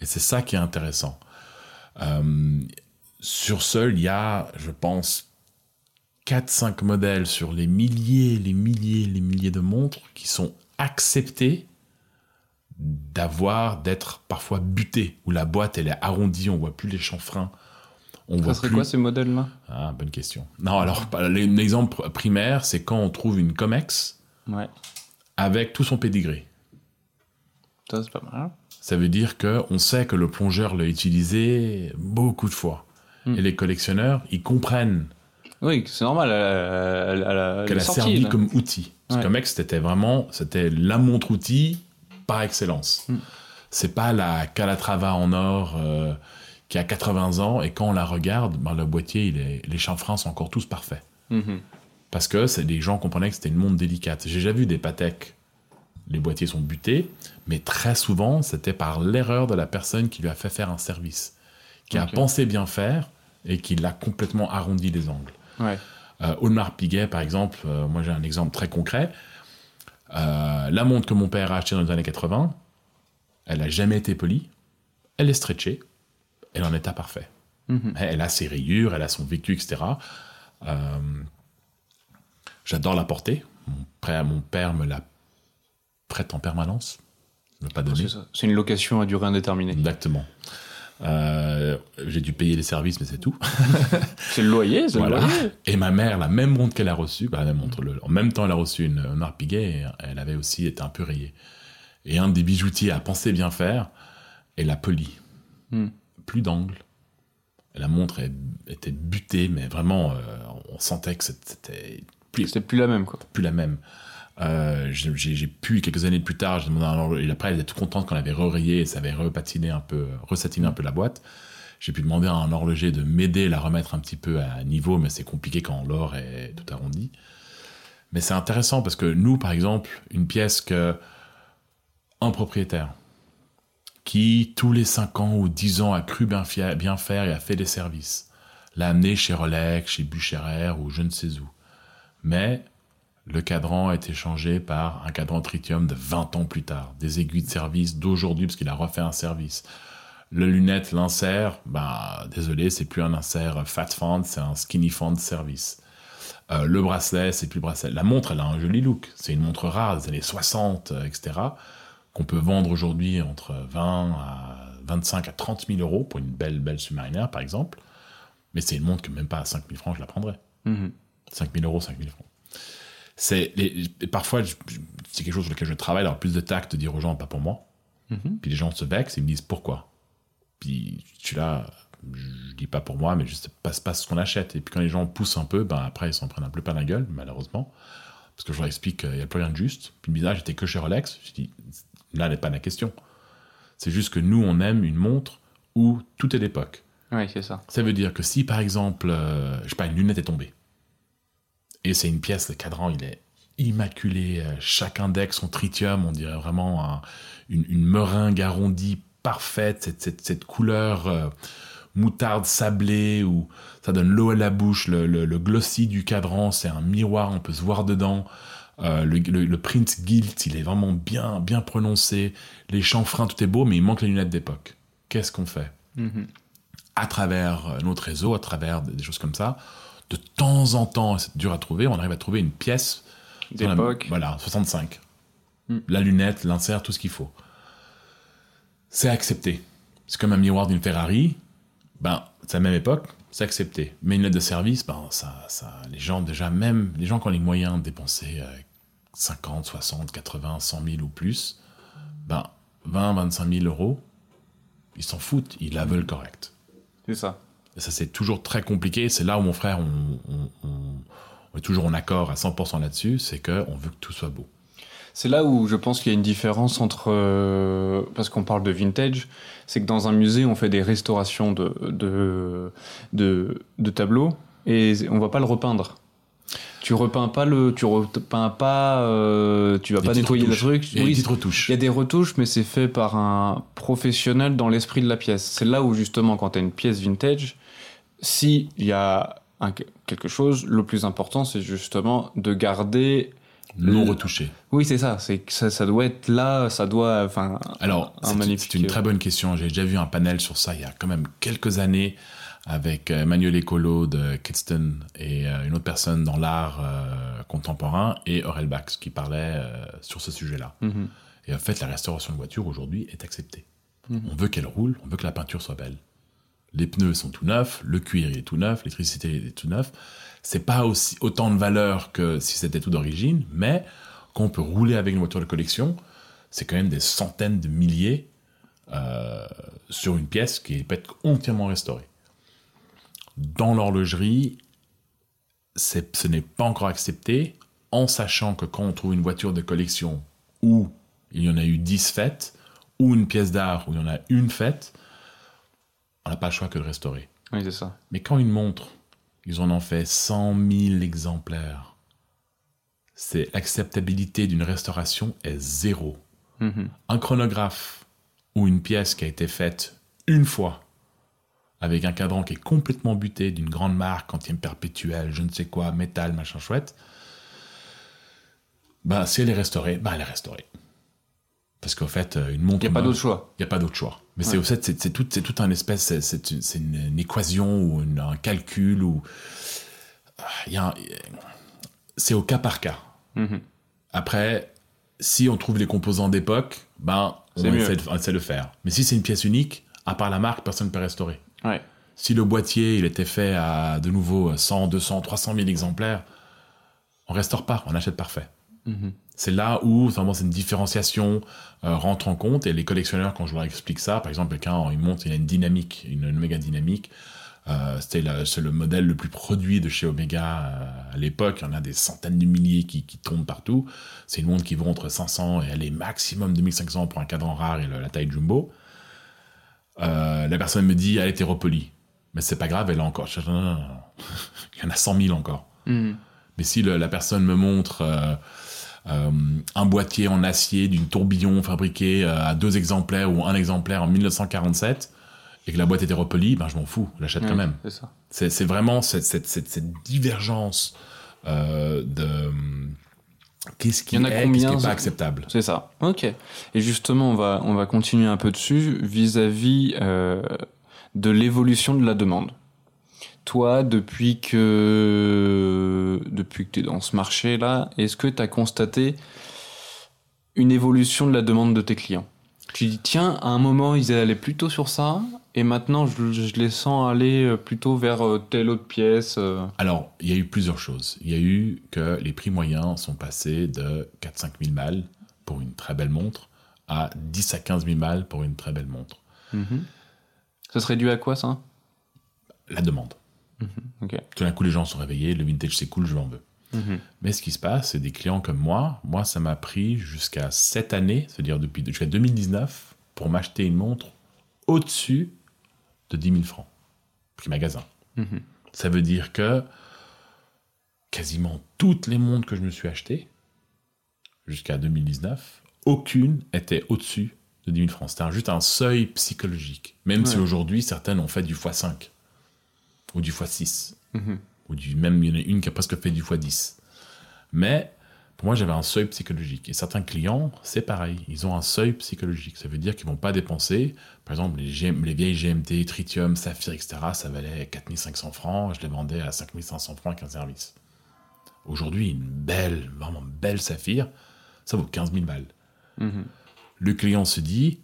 Et c'est ça qui est intéressant. Euh, sur ce, il y a, je pense, 4-5 modèles sur les milliers, les milliers, les milliers de montres qui sont acceptés d'avoir, d'être parfois butés, où la boîte elle est arrondie, on voit plus les chanfreins. On Ça voit serait plus... quoi ces modèles-là? Ah, bonne question. Non, alors, l'exemple primaire, c'est quand on trouve une Comex Ouais. avec tout son pédigré. Ça, c'est pas mal. Ça veut dire que on sait que le plongeur l'a utilisé beaucoup de fois. Hmm. Et les collectionneurs, ils comprennent Oui, c'est normal. Elle, elle- elle a- elle qu'elle a sortie, servi là. comme outil. Parce Ouais. que mec, c'était vraiment, c'était la montre outil par excellence. Hmm. C'est pas la Calatrava en or euh, qui a 80 ans et quand on la regarde, ben, le boîtier, il est, les chanfreins sont encore tous parfaits. Mhm. Parce que c'est des gens comprenaient que c'était une montre délicate. J'ai déjà vu des Patek, les boîtiers sont butés, mais très souvent, c'était par l'erreur de la personne qui lui a fait faire un service, qui a pensé bien faire et qui l'a complètement arrondi les angles. Ouais. Euh, Audemars Piguet, par exemple, euh, moi j'ai un exemple très concret. Euh, la montre que mon père a achetée dans les années 80, elle n'a jamais été polie, elle est stretchée, elle est en état parfait. Mhm. Elle a ses rayures, elle a son vécu, etc. Euh, J'adore la porter. Mon père, mon père me la prête en permanence. Ne pas donner. C'est une location à durée indéterminée. Exactement. Euh, J'ai dû payer les services, mais c'est tout. C'est le loyer, c'est Voilà. le loyer. Et ma mère, la même montre qu'elle a reçue, bah, la même montre, le- en même temps, elle a reçu une, une elle avait aussi été un peu rayée. Et un des bijoutiers a pensé bien faire et l'a poli. Hmm. Plus d'angle. La montre était butée, mais vraiment, euh, on sentait que c'était plus, C'était plus la même, quoi. plus la même. Euh, j'ai pu, quelques années plus tard, j'ai demandé à un et après, elle était toute contente qu'on avait re-rayé et ça avait repatiné un peu, resatiné un peu la boîte. J'ai pu demander à un horloger de m'aider à la remettre un petit peu à niveau, mais c'est compliqué quand l'or est tout arrondi. Mais c'est intéressant parce que nous, par exemple, une pièce que un propriétaire qui, tous les 5 ans ou 10 ans, a cru bien, bien faire et a fait des services, l'a amené chez Rolex, chez Bucherer ou je ne sais où. Mais le cadran a été changé par un cadran tritium de 20 ans plus tard. Des aiguilles de service d'aujourd'hui, parce qu'il a refait un service. Le lunette, l'insert, bah, désolé, c'est plus un insert fat fond, c'est un skinny fond service. Euh, le bracelet, c'est plus le bracelet. La montre, elle a un joli look. C'est une montre rare des années 60, euh, etc., qu'on peut vendre aujourd'hui entre 20 à 25 à 30 000 euros pour une belle, belle submarinaire, par exemple. Mais c'est une montre que même pas à 5 000 francs, je la prendrais. Mhm. 5 000 euros, 5 000 francs. C'est les- parfois, c'est quelque chose sur lequel je travaille, d'avoir plus de tact, de dire aux gens, pas pour moi. Mhm. Puis les gens se vexent et me disent pourquoi. Puis suis là, je dis pas pour moi, mais je sais pas, ce qu'on achète. Et puis quand les gens poussent un peu, ben après ils s'en prennent un peu plein la gueule, malheureusement. Parce que je leur explique qu'il n'y a plus rien de juste. Puis ils me disent, ah, j'étais que chez Rolex. Je dis, là n'est pas la question. C'est juste que nous, on aime une montre où tout est d'époque. Oui, c'est ça. Ça veut dire que si, par exemple, euh, je sais pas, une lunette est tombée, et c'est une pièce, le cadran, il est immaculé, euh, chaque index en tritium, on dirait vraiment un- une, une meringue arrondie parfaite, cette, cette, cette couleur euh, moutarde sablée, où ça donne l'eau à la bouche, le, le, le glossy du cadran, c'est un miroir, on peut se voir dedans. Euh, le, le, print gilt, il est vraiment bien, bien prononcé. Les chanfreins, tout est beau, mais il manque les lunettes d'époque. Qu'est-ce qu'on fait? Mhm. à travers notre réseau, à travers des choses comme ça, de temps en temps, c'est dur à trouver, on arrive à trouver une pièce D'époque. Voilà, 65. Hmm. La lunette, l'insert, tout ce qu'il faut. C'est accepté. C'est comme un miroir d'une Ferrari. Ben, c'est la même époque, c'est accepté. Mais une lettre de service, ben, ça, ça, les gens, déjà, même les gens qui ont les moyens de dépenser euh, 50, 60, 80, 100 000 ou plus, ben, 20, 25 000 euros, ils s'en foutent, ils la veulent correcte. C'est ça. Et ça, c'est toujours très compliqué. C'est là où mon frère, on, on- on- on est toujours en accord à 100% là-dessus, c'est qu'on veut que tout soit beau. C'est là où je pense qu'il y a une différence entre. euh, parce qu'on parle de vintage, c'est que dans un musée, on fait des restaurations de, de, de, de tableaux et on va pas le repeindre. Tu repeins pas le. Tu repeins pas. euh, tu vas Des pas nettoyer le retouches. truc. Il y a Oui, une petite retouche. il y a des retouches, mais c'est fait par un professionnel dans l'esprit de la pièce. C'est là où justement, quand tu as une pièce vintage, si il y a un- quelque chose, le plus important, c'est justement de garder. non le- retouché. Oui, c'est ça. C'est ça, ça doit être là. Ça doit. Enfin. Alors, un c'est- magnifique- c'est une très bonne question. J'ai déjà vu un panel sur ça il y a quand même quelques années avec euh, Emmanuel Ecolo de Kidston et euh, une autre personne dans l'art euh, contemporain et Aurel Bax qui parlait euh, sur ce sujet-là. Mhm. Et en fait, la restauration de voiture aujourd'hui est acceptée. Mhm. On veut qu'elle roule, on veut que la peinture soit belle. Les pneus sont tout neufs, le cuir est tout neuf, l'électricité est tout neuf. C'est pas aussi autant de valeur que si c'était tout d'origine, mais quand on peut rouler avec une voiture de collection, c'est quand même des centaines de milliers euh, sur une pièce qui peut être entièrement restaurée. Dans l'horlogerie, ce n'est pas encore accepté, en sachant que quand on trouve une voiture de collection où il y en a eu 10 faites, ou une pièce d'art où il y en a une faite, on n'a pas le choix que de restaurer. Oui, c'est ça. Mais quand une montre, ils en ont fait 100 000 exemplaires, c'est l'acceptabilité d'une restauration est zéro. Mhm. Un chronographe ou une pièce qui a été faite une fois avec un cadran qui est complètement buté d'une grande marque, quantième perpétuel, je ne sais quoi, métal, machin chouette, bah, si elle est restaurée, bah, elle est restaurée. Parce qu'au fait, euh, une montre. Il n'y a pas d'autre choix. il n'y a pas d'autre choix. Mais c'est au fait, c'est tout, c'est tout un espèce, c'est- une, c'est une- une équation ou une- un calcul ou Ah, il c'est au cas par cas. Mhm. Après, si on trouve les composants d'époque, ben on essaie, de, on essaie de le faire. Mais si c'est une pièce unique, à part la marque, personne ne peut restaurer. Ouais. Si le boîtier il était fait à de nouveau 100, 200, 300 000 exemplaires, on restaure pas, on achète parfait. Mhm. C'est là où vraiment c'est une différenciation euh, rentre en compte et les collectionneurs quand je leur explique ça, par exemple quelqu'un il monte il a une dynamique, une, une méga dynamique, euh, c'est le modèle le plus produit de chez Omega euh, à l'époque, il y en a des centaines de milliers qui, qui tombent partout. C'est une montre qui vaut entre 500 et elle est maximum 2500 pour un cadran rare et le- la taille jumbo. La personne me dit elle est hétéropolie, mais c'est pas grave, elle a encore. Je dis, non, non, non, non. il y en a 100 000 encore. Mhm. Mais si le- la personne me montre un boîtier en acier d'une tourbillon fabriqué euh, à deux exemplaires ou un exemplaire en 1947 et que la boîte était repolie, ben je m'en fous, je l'achète quand Ouais, même. C'est vraiment cette, cette, cette, cette divergence euh, de qu'est-ce qui Il y en a est, combien, ça pas acceptable. C'est ça. Ok. Et justement, on va, on va continuer un peu dessus vis-à-vis euh, de l'évolution de la demande. Toi, depuis que depuis que tu es dans ce marché-là, est-ce que tu as constaté une évolution de la demande de tes clients? Tu dis, tiens, à un moment, ils allaient plutôt sur ça, et maintenant, je, je les sens aller euh, plutôt vers euh, telle autre pièce. euh. Alors, il y a eu plusieurs choses. Il y a eu que les prix moyens sont passés de 4-5 000 balles pour une très belle montre à 10 à 15 000 balles pour une très belle montre. Ça serait dû à quoi, ça? La demande. Ok. Tout d'un coup, les gens sont réveillés, le vintage c'est cool, je m'en veux. Mhm. Mais ce qui se passe, c'est des clients comme moi. Moi, ça m'a pris jusqu'à cette année, c'est-à-dire depuis jusqu'à 2019, pour m'acheter une montre au-dessus de 10 000 francs. Prix magasin. Mhm. Ça veut dire que quasiment toutes les montres que je me suis achetées, jusqu'à 2019, aucune était au-dessus de 10 000 francs. C'était juste un seuil psychologique. Même si aujourd'hui, certaines ont fait du x5 ou du x6 Mhm. ou du même il y en a une qui a presque fait du x10. Mais pour moi, j'avais un seuil psychologique. Et certains clients, c'est pareil, ils ont un seuil psychologique. Ça veut dire qu'ils vont pas dépenser, par exemple, les, GM les vieilles GMT, Tritium, Saphir, etc., ça valait 4500 francs, je les vendais à 5500 francs avec un service. Aujourd'hui, une belle, vraiment belle Saphir, ça vaut 15 000 balles. Mhm. Le client se dit,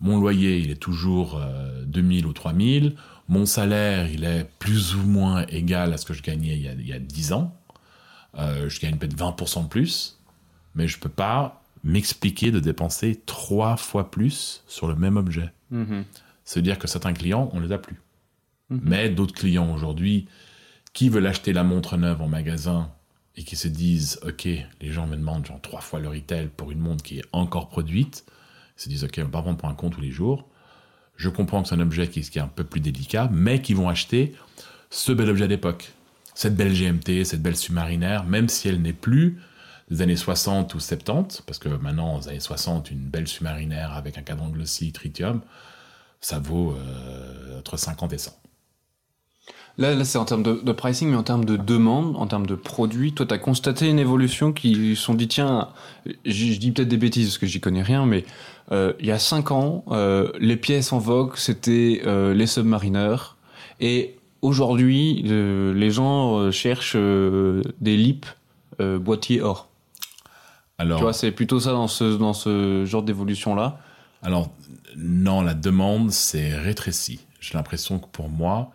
mon loyer, il est toujours euh, 2000 ou 3000, mon salaire, il est plus ou moins égal à ce que je gagnais il y a, il y a 10 ans, Euh, je gagne peut-être 20% de plus, mais je peux pas m'expliquer de dépenser trois fois plus sur le même objet. C'est-à-dire que certains clients, on les a plus. Mhm. Mais d'autres clients aujourd'hui, qui veulent acheter la montre neuve en magasin et qui se disent, OK, les gens me demandent genre trois fois le retail pour une montre qui est encore produite, ils se disent, OK, on va pas prendre pour un compte tous les jours. Je comprends que c'est un objet qui, est un peu plus délicat, mais qui vont acheter ce bel objet d'époque. Cette belle GMT, cette belle submarinaire, même si elle n'est plus des années 60 ou 70, parce que maintenant, aux années 60, une belle submarinaire avec un cadran glossy tritium, ça vaut euh, entre 50 et 100. Là, là c'est en termes de, de pricing, mais en termes de demande, en termes de produits, toi, tu as constaté une évolution qui se sont dit, tiens, je, dis peut-être des bêtises parce que j'y connais rien, mais euh, il y a 5 ans, euh, les pièces en vogue, c'était euh, les submarineurs. Et aujourd'hui, les gens cherchent des lips boîtiers or. Alors, Tu vois, c'est plutôt ça dans ce, dans ce genre d'évolution-là. alors non, la demande s'est rétrécie. J'ai l'impression que pour moi,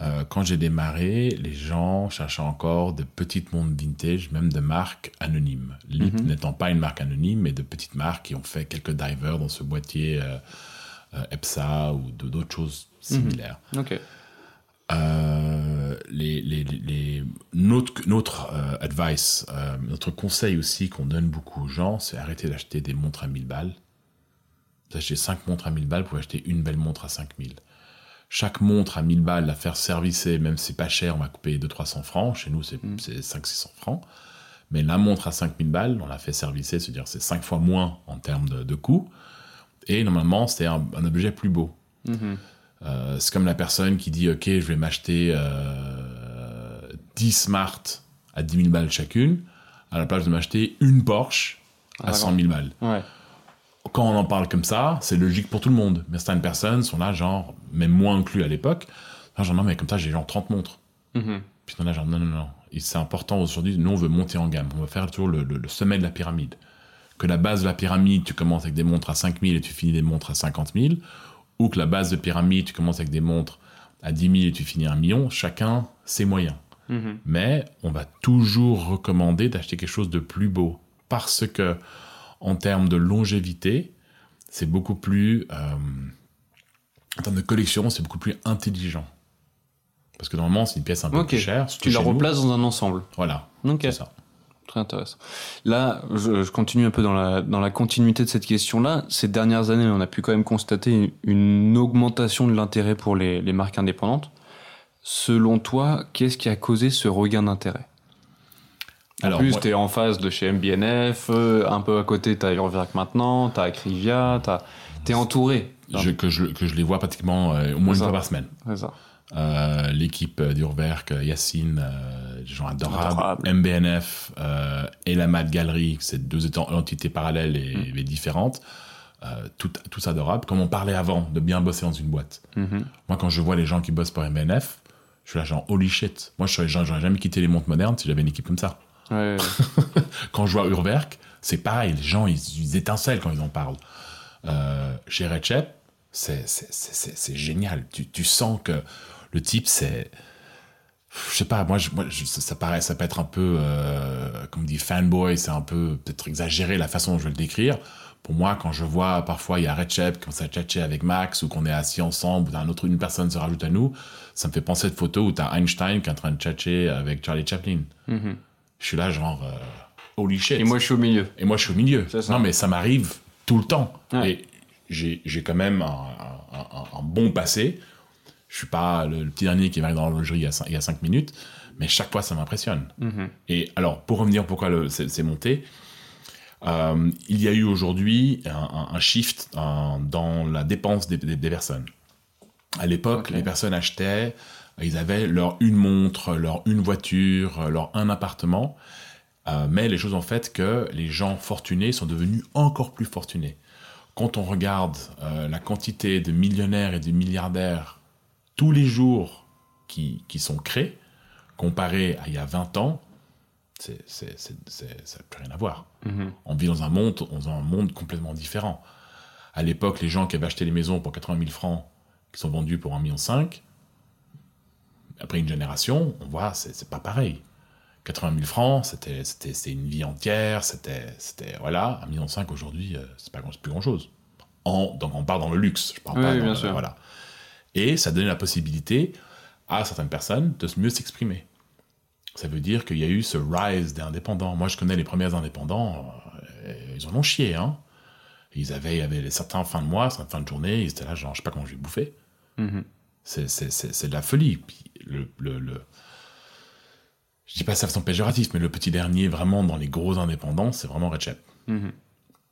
euh, quand j'ai démarré, les gens cherchaient encore de petites montres vintage, même de marques anonymes. Lip Mhm. n'étant pas une marque anonyme, mais de petites marques qui ont fait quelques divers dans ce boîtier euh, euh, EPSA ou d'autres choses similaires. Ok. Les, les, les- notre notre advice, notre conseil aussi qu'on donne beaucoup aux gens, c'est arrêter d'acheter des montres à 1000 balles. Vous achetez 5 montres à 1000 balles, vous pouvez acheter une belle montre à 5000. Chaque montre à 1000 balles, la faire servicer, même si c'est pas cher, on va couper 200-300 francs. Chez nous, c'est c'est 500-600 francs. Mais la montre à 5000 balles, on la fait servicer, c'est-à-dire c'est 5 fois moins en termes de, de coût. Et normalement, c'est un, un objet plus beau. Mhm. Euh, c'est comme la personne qui dit Ok, je vais m'acheter euh, 10 Smart à 10 000 balles chacune, à la place de m'acheter une Porsche à Ah, 100 000 balles. Ouais. Quand on en parle comme ça, c'est logique pour tout le monde. Mais certaines personnes sont là, genre, même moins inclus à l'époque, genre, non, mais comme ça, j'ai genre 30 montres. Mhm. Puis on a genre, non, non, non. C'est important aujourd'hui, nous, on veut monter en gamme. On va faire toujours le, le- le sommet de la pyramide. Que la base de la pyramide, tu commences avec des montres à 5 000 et tu finis des montres à 50 000. Ou que la base de pyramide, tu commences avec des montres à 10 000 et tu finis à un million. Chacun ses moyens. Mhm. Mais on va toujours recommander d'acheter quelque chose de plus beau. Parce que, en termes de longévité, c'est beaucoup plus. euh, en termes de collection, c'est beaucoup plus intelligent. Parce que normalement, c'est une pièce un peu plus chère. Tu la nous. replaces dans un ensemble. Voilà, Ok. c'est ça. Très intéressant. Là, je, je continue un peu dans la, dans la continuité de cette question-là. Ces dernières années, on a pu quand même constater une augmentation de l'intérêt pour les, les marques indépendantes. Selon toi, qu'est-ce qui a causé ce regain d'intérêt? En plus, moi- tu es en face de chez MBNF, euh, un peu à côté, tu as Urwerk maintenant, tu as Acrivia, tu es entouré. Je- que, je, que je les vois pratiquement euh, au moins une ça. fois par semaine. C'est ça. Euh, L'équipe euh, d'Urwerk, Yacine, des gens adorables, Adorable. MBNF et la Mad Gallery, c'est deux étant- entités parallèles et, Mm. et différentes, tout, tous adorables. Comme on parlait avant de bien bosser dans une boîte. Mhm. Moi, quand je vois les gens qui bossent pour MBNF, je suis là genre holy shit. Moi, j'aurais jamais quitté les montres modernes si j'avais une équipe comme ça. Ouais, Quand je vois Urwerk, c'est pareil. Les gens, ils, ils étincellent quand ils en parlent. Euh, chez Recep, c'est génial. Tu, tu sens que le type, c'est. Je sais pas, moi, je- moi je- ça, paraît, ça peut être un peu, euh, comme dit, fanboy, c'est un peu peut-être exagéré la façon dont je vais le décrire. Pour moi, quand je vois parfois il y a Recep qui commence à tchatcher avec Max ou qu'on est assis ensemble ou un autre, une personne se rajoute à nous, ça me fait penser à cette photo où tu as Einstein qui est en train de tchatcher avec Charlie Chaplin. Mhm. Je suis là, genre, euh, holy shit. Et moi, je suis au milieu. Et moi, je suis au milieu. Non, mais ça m'arrive tout le temps. Ouais. Et j'ai j'ai quand même un, un- un- un bon passé. Je suis pas le, le petit dernier qui va dans l'horlogerie il, y a cin- il y a cinq minutes, mais chaque fois, ça m'impressionne. Mhm. Et alors, pour revenir pourquoi c'est monté, euh, il y a eu aujourd'hui un, shift dans la dépense des, des- des personnes. À l'époque, les personnes achetaient, ils avaient leur une montre, leur une voiture, leur un appartement. Euh, mais les choses ont fait que les gens fortunés sont devenus encore plus fortunés. Quand on regarde euh, la quantité de millionnaires et de milliardaires tous les jours qui, qui sont créés, comparé à il y a 20 ans, c'est, c'est, c'est, ça n'a plus rien à voir. Mhm. On vit dans un monde, dans un monde complètement différent. À l'époque, les gens qui avaient acheté les maisons pour 80 000 francs, qui sont vendus pour 1,5 million, après une génération, on voit, c'est, pas pareil. 80 000 francs, c'était, une vie entière, c'était, voilà, 1,5 million aujourd'hui, euh, c'est pas plus grand chose. En, donc on part dans le luxe, je parle Oui, pas dans bien sûr. voilà. Et ça donnait la possibilité à certaines personnes de mieux s'exprimer. Ça veut dire qu'il y a eu ce rise des indépendants. Moi, je connais les premiers indépendants, euh, ils en ont chié, hein. Ils avaient, les certains fins de mois, certaines fins de journée, ils étaient là, genre, je sais pas comment je vais bouffer. Mhm. C'est, c'est, de la folie. Puis le, le, le- Je dis pas ça façon péjorative, mais le petit dernier, vraiment, dans les gros indépendants, c'est vraiment Recep. Mhm.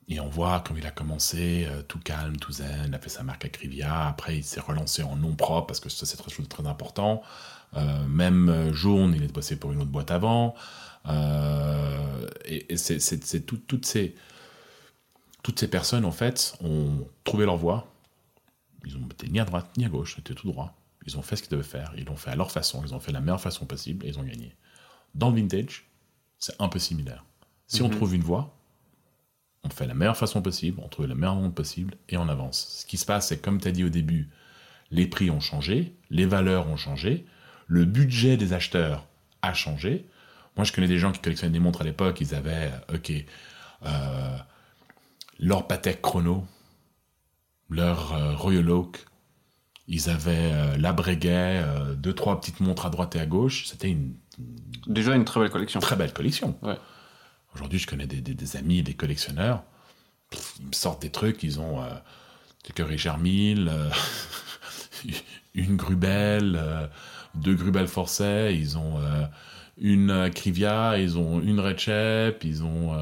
Et on voit comme il a commencé, euh, tout calme, tout zen, il a fait sa marque Acrivia, après il s'est relancé en nom propre, parce que ça c'est de très important. Euh, même euh, Jaune, il est bossé pour une autre boîte avant. Euh, et et c'est, c'est- c'est tout- toutes, ces, toutes ces personnes, en fait, ont trouvé leur voie. Ils ont été ni à droite ni à gauche, ils étaient tout droit. Ils ont fait ce qu'ils devaient faire, ils l'ont fait à leur façon, ils ont fait la meilleure façon possible et ils ont gagné. Dans le vintage, c'est un peu similaire. Si on Mhm. trouve une voie, on fait la meilleure façon possible, on trouve la meilleure monde possible et on avance. Ce qui se passe, c'est comme tu as dit au début, les prix ont changé, les valeurs ont changé, le budget des acheteurs a changé. Moi, je connais des gens qui collectionnaient des montres à l'époque, ils avaient, euh, ok, euh, leur Patek Chrono, leur euh, Royal Oak, ils avaient euh, la Breguet, euh, deux, trois petites montres à droite et à gauche. C'était une Déjà une très belle collection. très belle collection. Ouais. Aujourd'hui, je connais des, des- des amis, des collectionneurs. Pff, ils me sortent des trucs. Ils ont euh, quelques Richard Mille, euh, une Grubel, deux Grubel Forcet. Ils ont une Crivia, ils ont une Recep, ils ont.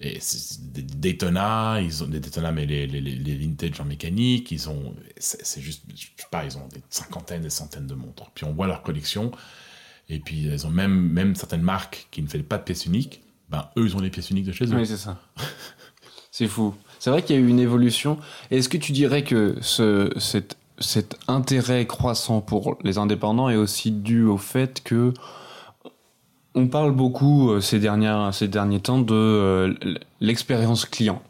Et des Daytona, ils ont des Daytona, mais les, les, les vintage en mécanique, ils ont, c'est juste, je sais pas, ils ont des cinquantaines, des centaines de montres. Puis on voit leur collection, et puis ils ont même, même certaines marques qui ne font pas de pièces uniques, ben eux, ils ont les pièces uniques de chez eux. Oui, c'est ça. c'est fou. C'est vrai qu'il y a eu une évolution. Est-ce que tu dirais que ce, cet, cet intérêt croissant pour les indépendants est aussi dû au fait que on parle beaucoup euh, ces, dernières, ces derniers temps de euh, l'expérience client.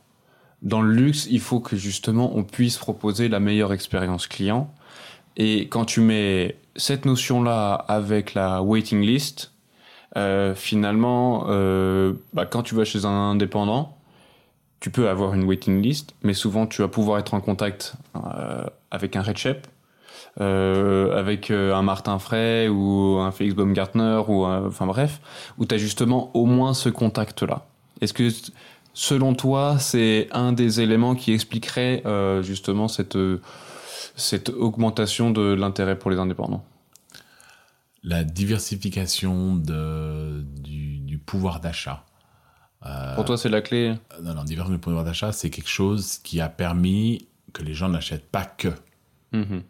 Dans le luxe, il faut que justement on puisse proposer la meilleure expérience client. Et quand tu mets cette notion-là avec la waiting list, euh, finalement, bah, quand tu vas chez un indépendant, tu peux avoir une waiting list, mais souvent tu vas pouvoir être en contact avec un red chef euh, avec euh, un Martin Frey ou un Félix Baumgartner ou enfin bref, où tu as justement au moins ce contact-là. Est-ce que selon toi, c'est un des éléments qui expliquerait euh, justement cette, cette augmentation de l'intérêt pour les indépendants? La diversification de, du, du pouvoir d'achat. pour toi, c'est la clé? Non, non, diversification du pouvoir d'achat, c'est quelque chose qui a permis que les gens n'achètent pas que. Mm-hmm.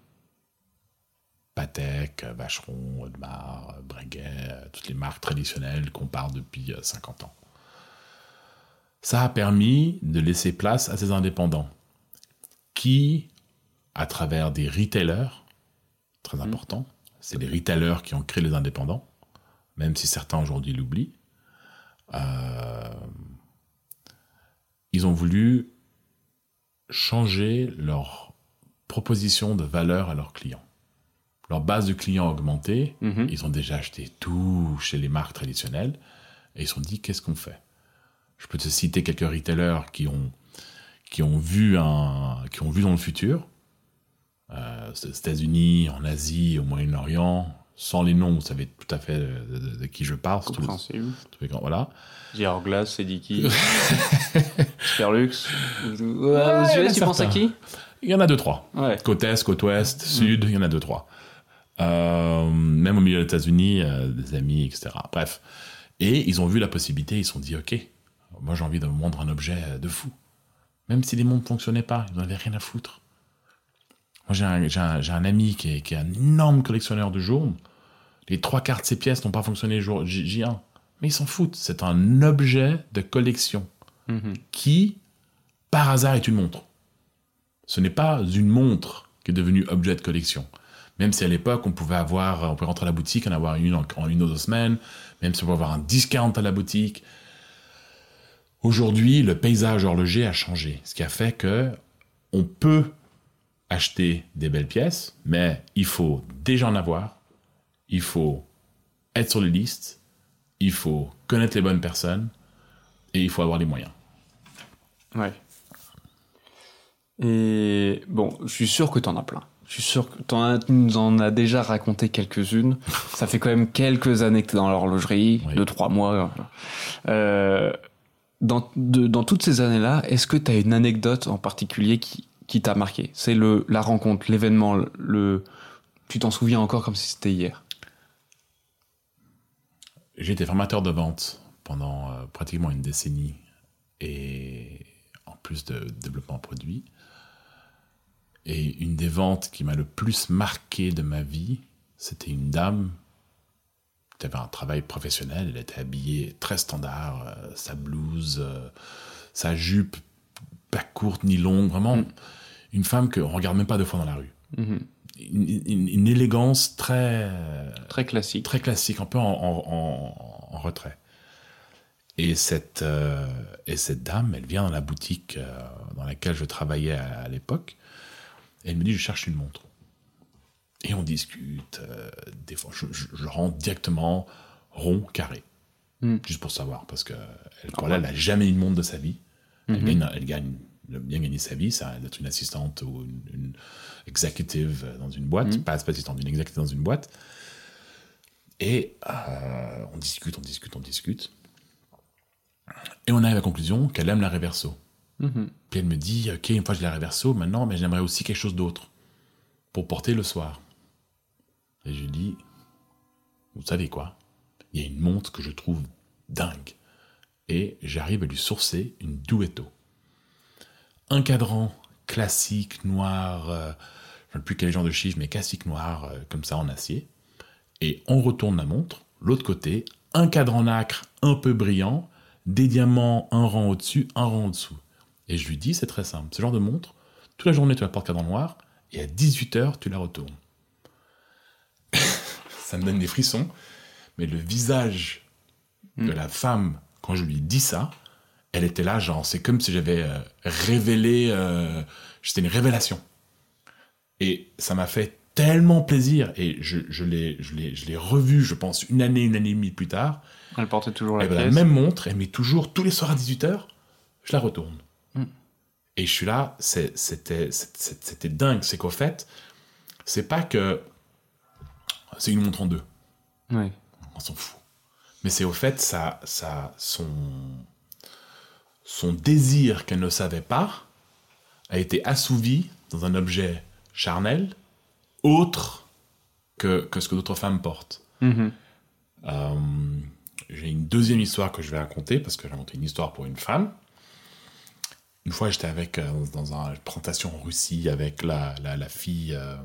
Patek, Vacheron, Audemars, Breguet, toutes les marques traditionnelles qu'on parle depuis 50 euh, ans. Ça a permis de laisser place à ces indépendants qui, à travers des retailers, très mmh. important, c'est les retailers qui ont créé les indépendants, même si certains aujourd'hui l'oublient, euh, ils ont voulu changer leur proposition de valeur à leurs clients leur base de clients a augmenté. Mhm. Ils ont déjà acheté tout chez les marques traditionnelles. Et ils se sont dit, qu'est-ce qu'on fait? Je peux te citer quelques retailers qui ont, qui ont, vu, un, qui ont vu dans le futur. Euh, aux États-Unis, en Asie, au Moyen-Orient. Sans les noms, vous savez tout à fait de, qui je parle. Compréhensible. Tout, voilà. Gérard Glass, Sediki, Superlux. Ouais, tu penses à qui? Il y en a deux, trois. Côte Est, côte Ouest, mm. Sud, il y en a deux, trois. Euh, même au milieu des États-Unis, euh, des amis, etc. Bref. Et ils ont vu la possibilité, ils se sont dit, OK, moi j'ai envie de vendre un objet de fou. Même si les montres ne fonctionnaient pas, ils n'en avaient rien à foutre. Moi j'ai un, un, ami qui est, qui est, un énorme collectionneur de journaux. Les trois quarts de ses pièces n'ont pas fonctionné J1. Mais ils s'en foutent. C'est un objet de collection mm-hmm. qui, par hasard, est une montre. Ce n'est pas une montre qui est devenue objet de collection. Même si à l'époque, on pouvait avoir, on pouvait rentrer à la boutique, en avoir une en, une ou deux semaines, même si on pouvait avoir un discount à la boutique. Aujourd'hui, le paysage horloger a changé, ce qui a fait que on peut acheter des belles pièces, mais il faut déjà en avoir, il faut être sur les listes, il faut connaître les bonnes personnes et il faut avoir les moyens. Ouais. Et bon, je suis sûr que tu en as plein. Je suis sûr que tu nous en as déjà raconté quelques-unes. Ça fait quand même quelques années que tu es dans l'horlogerie, deux, trois mois. Euh, dans, dans toutes ces années-là, est-ce que tu as une anecdote en particulier qui, qui t'a marqué? C'est le la rencontre, l'événement, le, tu t'en souviens encore comme si c'était hier? J'ai été formateur de vente pendant euh, pratiquement une décennie et en plus de développement produit. Et une des ventes qui m'a le plus marqué de ma vie, c'était une dame qui avait un travail professionnel. Elle était habillée très standard, euh, sa blouse, euh, sa jupe, pas courte ni longue, vraiment mm. une femme qu'on regarde même pas deux fois dans la rue. Mm-hmm. Une, élégance très très classique, très classique, un peu en, retrait. Et cette euh, et cette dame, elle vient dans la boutique dans laquelle je travaillais à l'époque elle me dit, je cherche une montre. Et on discute. Euh, des fois, je, rentre directement rond, carré. Hmm. Juste pour savoir. Parce qu'elle elle n'a jamais eu une montre de sa vie. Elle, mhm. gagne, elle gagne bien gagner sa vie, ça d'être une assistante ou une, executive dans une boîte, hmm. pas, pas assistante, une executive dans une boîte. Et euh, on discute, on discute, on discute. Et on arrive à la conclusion qu'elle aime la reverso. Mhm. Puis elle me dit, ok, une fois que j'ai la reverso, maintenant, mais j'aimerais aussi quelque chose d'autre pour porter le soir. Et je lui dis, vous savez quoi? Il y a une montre que je trouve dingue. et j'arrive à lui sourcer une Duetto. Un cadran classique, noir, euh, je ne sais plus quel genre de chiffre, mais classique noir, euh, comme ça en acier. Et on retourne la montre, l'autre côté, un cadran nacre un peu brillant, des diamants un rang au-dessus, un rang au-dessous. Et je lui dis, c'est très simple, ce genre de montre, toute la journée tu la portes cadran noir, et à 18h tu la retournes. ça me donne des frissons, mais le visage de la femme, quand je lui dis ça, elle était là, genre, c'est comme si j'avais euh, révélé, euh, c'était une révélation. Et ça m'a fait tellement plaisir, et je, je l'ai revu, je pense, une année, une année et demie plus tard. Elle portait toujours la la même montre, elle met toujours tous les soirs à 18h, je la retourne. Et je suis là, c'était dingue, c'est qu'au fait, c'est pas que c'est une montre en deux Oui. on s'en fout. Mais c'est au fait, ça, ça, son, son désir qu'elle ne savait pas a été assouvi dans un objet charnel autre que, que ce que d'autres femmes portent. Mhm. Euh, J'ai une deuxième histoire que je vais raconter parce que j'ai raconté une histoire pour une femme. Une fois, j'étais avec euh, dans une présentation en Russie avec la, la, la fille euh,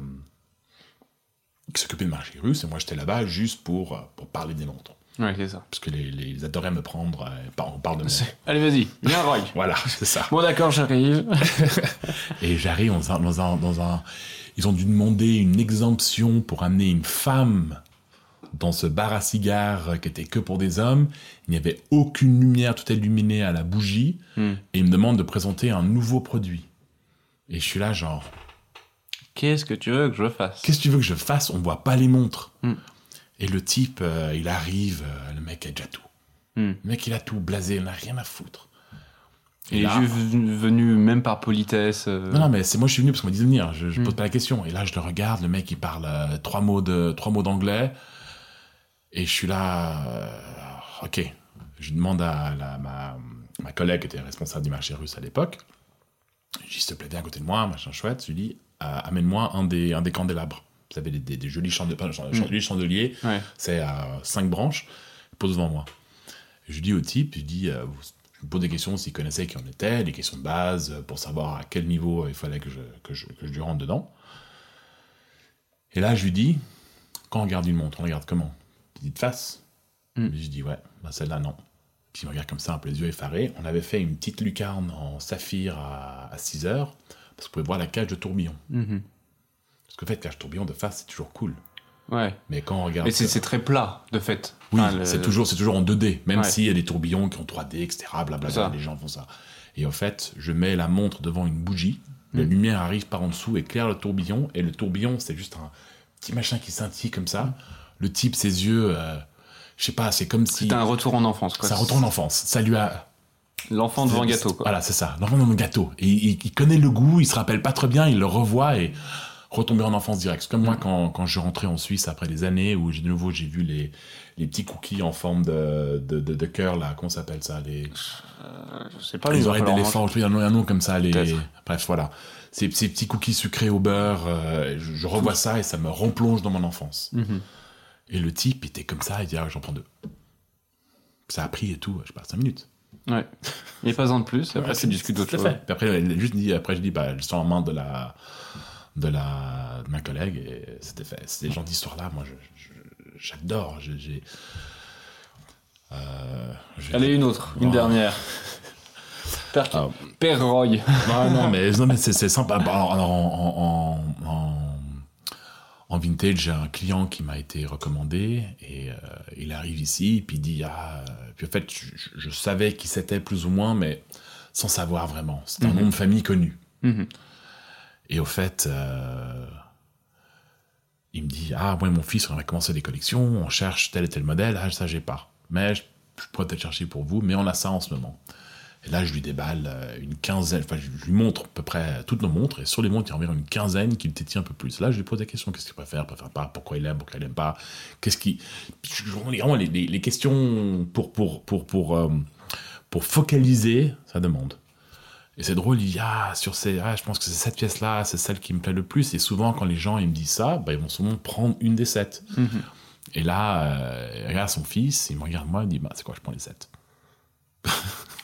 qui s'occupait de marché russe et moi j'étais là-bas juste pour, euh, pour parler des montres. Ouais, c'est ça. Parce que les, les- adoraient me prendre, euh, on parle de. C'est- Allez, vas-y, viens, Roy. Voilà, c'est ça. Bon, d'accord, j'arrive. Et j'arrive dans un, dans, un, dans un- Ils ont dû demander une exemption pour amener une femme dans ce bar à cigares qui était que pour des hommes. Il n'y avait aucune lumière, tout illuminé à la bougie. Hmm. Et ils me demandent de présenter un nouveau produit. Et je suis là, genre, Qu'est-ce que tu veux que je fasse? Qu'est-ce que tu veux que je fasse? On voit pas les montres. Hmm. Et le type, euh, il arrive, euh, le mec a déjà tout. Hmm. Le mec, il a tout blasé, il n'a rien à foutre. Il est là- juste venu, venu même par politesse. euh, Non, non, mais c'est moi, je suis venu parce qu'on m'a dit de venir. Je, je Mm. pose pas la question. Et là, je le regarde, le mec, il parle euh, trois mots de trois mots d'anglais. Et je suis là, euh, ok. Je demande à la- ma, ma collègue qui était responsable du marché russe à l'époque. Je dis, s'il te plaît, viens à côté de moi, machin chouette. Je lui dis, euh, amène-moi un des, un des candélabres. Vous savez, des, des- des jolis jolis chandeliers. Ouais. C'est à cinq branches. Pose devant moi. Je dis au type, je dis, euh, je lui pose des questions s'il connaissait qui en était, des questions de base pour savoir à quel niveau il fallait que je, que je, que je lui rentre dedans. Et là, je lui dis, quand on regarde une montre, on regarde comment? Il dit de face. Mm. Je dis, ouais, bah celle-là, non. Puis il me regarde comme ça, un peu les yeux effarés. On avait fait une petite lucarne en saphir à, à 6 heures, parce qu'on pouvait voir la cage de tourbillon. Mhm. Parce qu'en fait, cage de tourbillon de face, c'est toujours cool. Ouais. Mais quand on regarde. Mais c'est très plat, de fait. Oui, Enfin, le- c'est toujours, toujours en 2D, même Ouais. s'il y a des tourbillons qui ont 3D, etc. Blablabla, les gens font ça. Et en fait, je mets la montre devant une bougie, la Mm. lumière arrive par en dessous, éclaire le tourbillon, et le tourbillon, c'est juste un petit machin qui scintille comme Mm. ça. Le type, ses yeux, euh, je sais pas, c'est comme si. C'est un retour en enfance, quoi. Ça retourne en enfance. Ça lui a. L'enfant devant un gâteau, quoi. Voilà, c'est ça. L'enfant devant un gâteau. Et il, il connaît le goût, il se rappelle pas très bien, il le revoit et retomber en enfance direct. C'est comme moi quand, quand je rentrais en Suisse après des années où de nouveau j'ai vu les, les petits cookies en forme de, de, de, de cœur là, comment s'appelle ça les, Je sais pas, les va oreilles d'éléphant, je sais pas, il y a un nom- un nom comme ça, les bref voilà. Ces, ces petits cookies sucrés au beurre, euh, je, je revois ça et ça me replonge dans mon enfance. Mhm. Et le type était comme ça, il dit ah, j'en prends deux. Ça a pris et tout, je sais pas, cinq minutes. Ouais. Il n'y a pas un de plus, après c'est discute d'autre c'est chose. fait. Puis après, elle juste dit, après, je dis, bah, je suis en main de la, de la, de ma collègue et c'était fait. Des gens d'histoire-là, moi, je- je- j'adore. J'ai, euh, Allez, une autre, une Oh. dernière. Père, Ah. Père Roy. Non, non, mais, non, mais c'est, sympa. Bah, Alors, alors, en, en, en, en vintage, j'ai un client qui m'a été recommandé et euh, il arrive ici, puis il dit, ah, puis en fait, je, savais qui c'était plus ou moins, mais sans savoir vraiment. C'est un Mhm. nom de famille connu. Mhm. Et au fait, euh, il me dit Ah, moi et mon fils, on a commencé des collections, on cherche tel et tel modèle, ah, ça j'ai pas. Mais je, je pourrais peut-être chercher pour vous, mais on a ça en ce moment. Et là, je lui déballe euh, une quinzaine, enfin, je lui montre à peu près toutes nos montres, et sur les montres, il y a environ une quinzaine qui me tétille un peu plus. Là, je lui pose la question qu'est-ce qu'il préfère, préfère pas, pourquoi il aime, pourquoi il aime pas, qu'est-ce qui. Vraiment, les, les- les questions pour, pour, pour, pour, euh, pour focaliser sa demande. Et c'est drôle, il dit Ah, sur ces, ah, je pense que c'est cette pièce-là, c'est celle qui me plaît le plus. Et souvent, quand les gens ils me disent ça, bah, ils vont souvent prendre une des sept. Mhm. Et là, euh, il regarde son fils, il me regarde moi, il dit bah, C'est quoi, je prends les sept?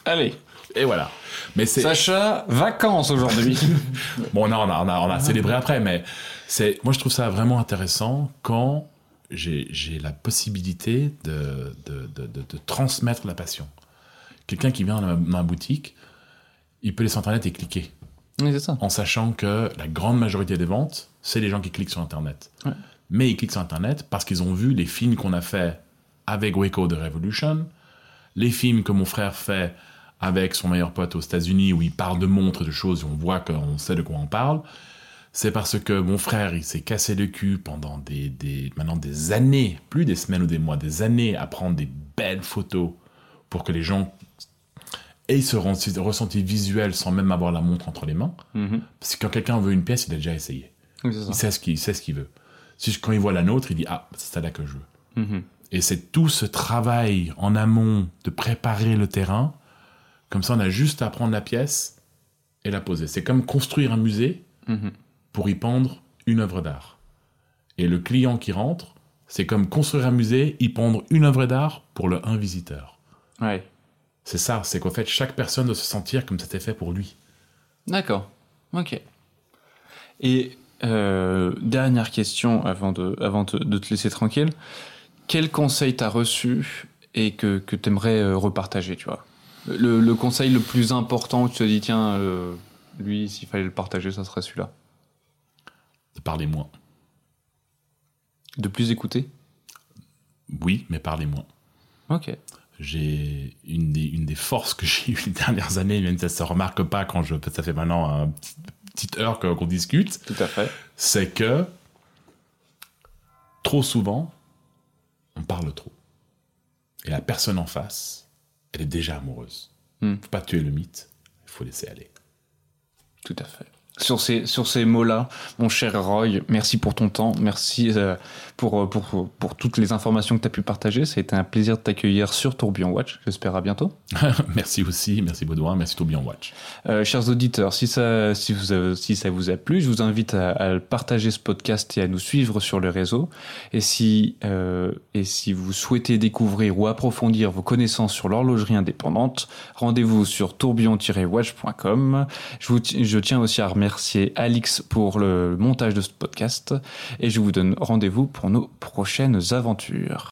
Allez. Et voilà. Mais c'est Sacha, vacances aujourd'hui. bon, non, on a, on a, on a célébré après, mais c'est, moi je trouve ça vraiment intéressant quand j'ai la possibilité de, de, de, de, transmettre la passion. Quelqu'un qui vient dans ma, boutique, il peut aller sur Internet et cliquer. Oui, c'est ça. En sachant que la grande majorité des ventes, c'est les gens qui cliquent sur Internet. Mais ils cliquent sur Internet parce qu'ils ont vu les films qu'on a fait avec Waco de Revolution, les films que mon frère fait avec son meilleur pote aux États-Unis où il parle de montres de choses et on voit qu'on sait de quoi on parle. C'est parce que mon frère, il s'est cassé le cul pendant des, des, maintenant des années, plus des semaines ou des mois, des années à prendre des belles photos pour que les gens aient ce ressenti visuel sans même avoir la montre entre les mains. Mm-hmm. Parce que quand quelqu'un veut une pièce, il a déjà essayé. Il sait ce qu'il qu'il veut. Quand il voit la nôtre, il dit ah c'est ça là que je veux. Mm-hmm. Et c'est tout ce travail en amont de préparer le terrain comme ça, on a juste à prendre la pièce et la poser. C'est comme construire un musée mhm. pour y pendre une œuvre d'art. Et le client qui rentre, c'est comme construire un musée, y pendre une œuvre d'art pour le un visiteur. Ouais. C'est ça, c'est qu'en fait, chaque personne doit se sentir comme c'était fait pour lui. D'accord. Ok. Et euh, dernière question avant de, avant de, te laisser tranquille. Quel conseil t'as reçu et que, que tu aimerais euh, repartager, tu vois? Le, conseil le plus important où tu te dis, tiens, euh, lui, s'il fallait le partager, ça serait celui-là De parler moins. De plus écouter? Oui, mais parler moins. Ok. J'ai une des, une des forces que j'ai eues les dernières années, même si ça se remarque pas quand je, ça fait maintenant une petite heure qu'on discute. Tout à fait. C'est que trop souvent, on parle trop. Et la personne en face, elle est déjà amoureuse. Il hmm. Faut pas tuer le mythe, il faut laisser aller. Tout à fait. Sur ces, sur ces mots-là, mon cher Roy, merci pour ton temps, merci euh, pour, euh, pour, pour, toutes les informations que tu as pu partager. Ça a été un plaisir de t'accueillir sur Tourbillon Watch. J'espère à bientôt. merci aussi, merci Baudouin, merci Tourbillon Watch. Euh, chers auditeurs, si ça, si, vous, si ça vous a plu, je vous invite à, partager ce podcast et à nous suivre sur le réseau. Et si, et si vous souhaitez découvrir ou approfondir vos connaissances sur l'horlogerie indépendante, rendez-vous sur tourbillon-watch.com. Je, vous, je tiens aussi à remercier remercier Alix pour le montage de ce podcast et je vous donne rendez-vous pour nos prochaines aventures.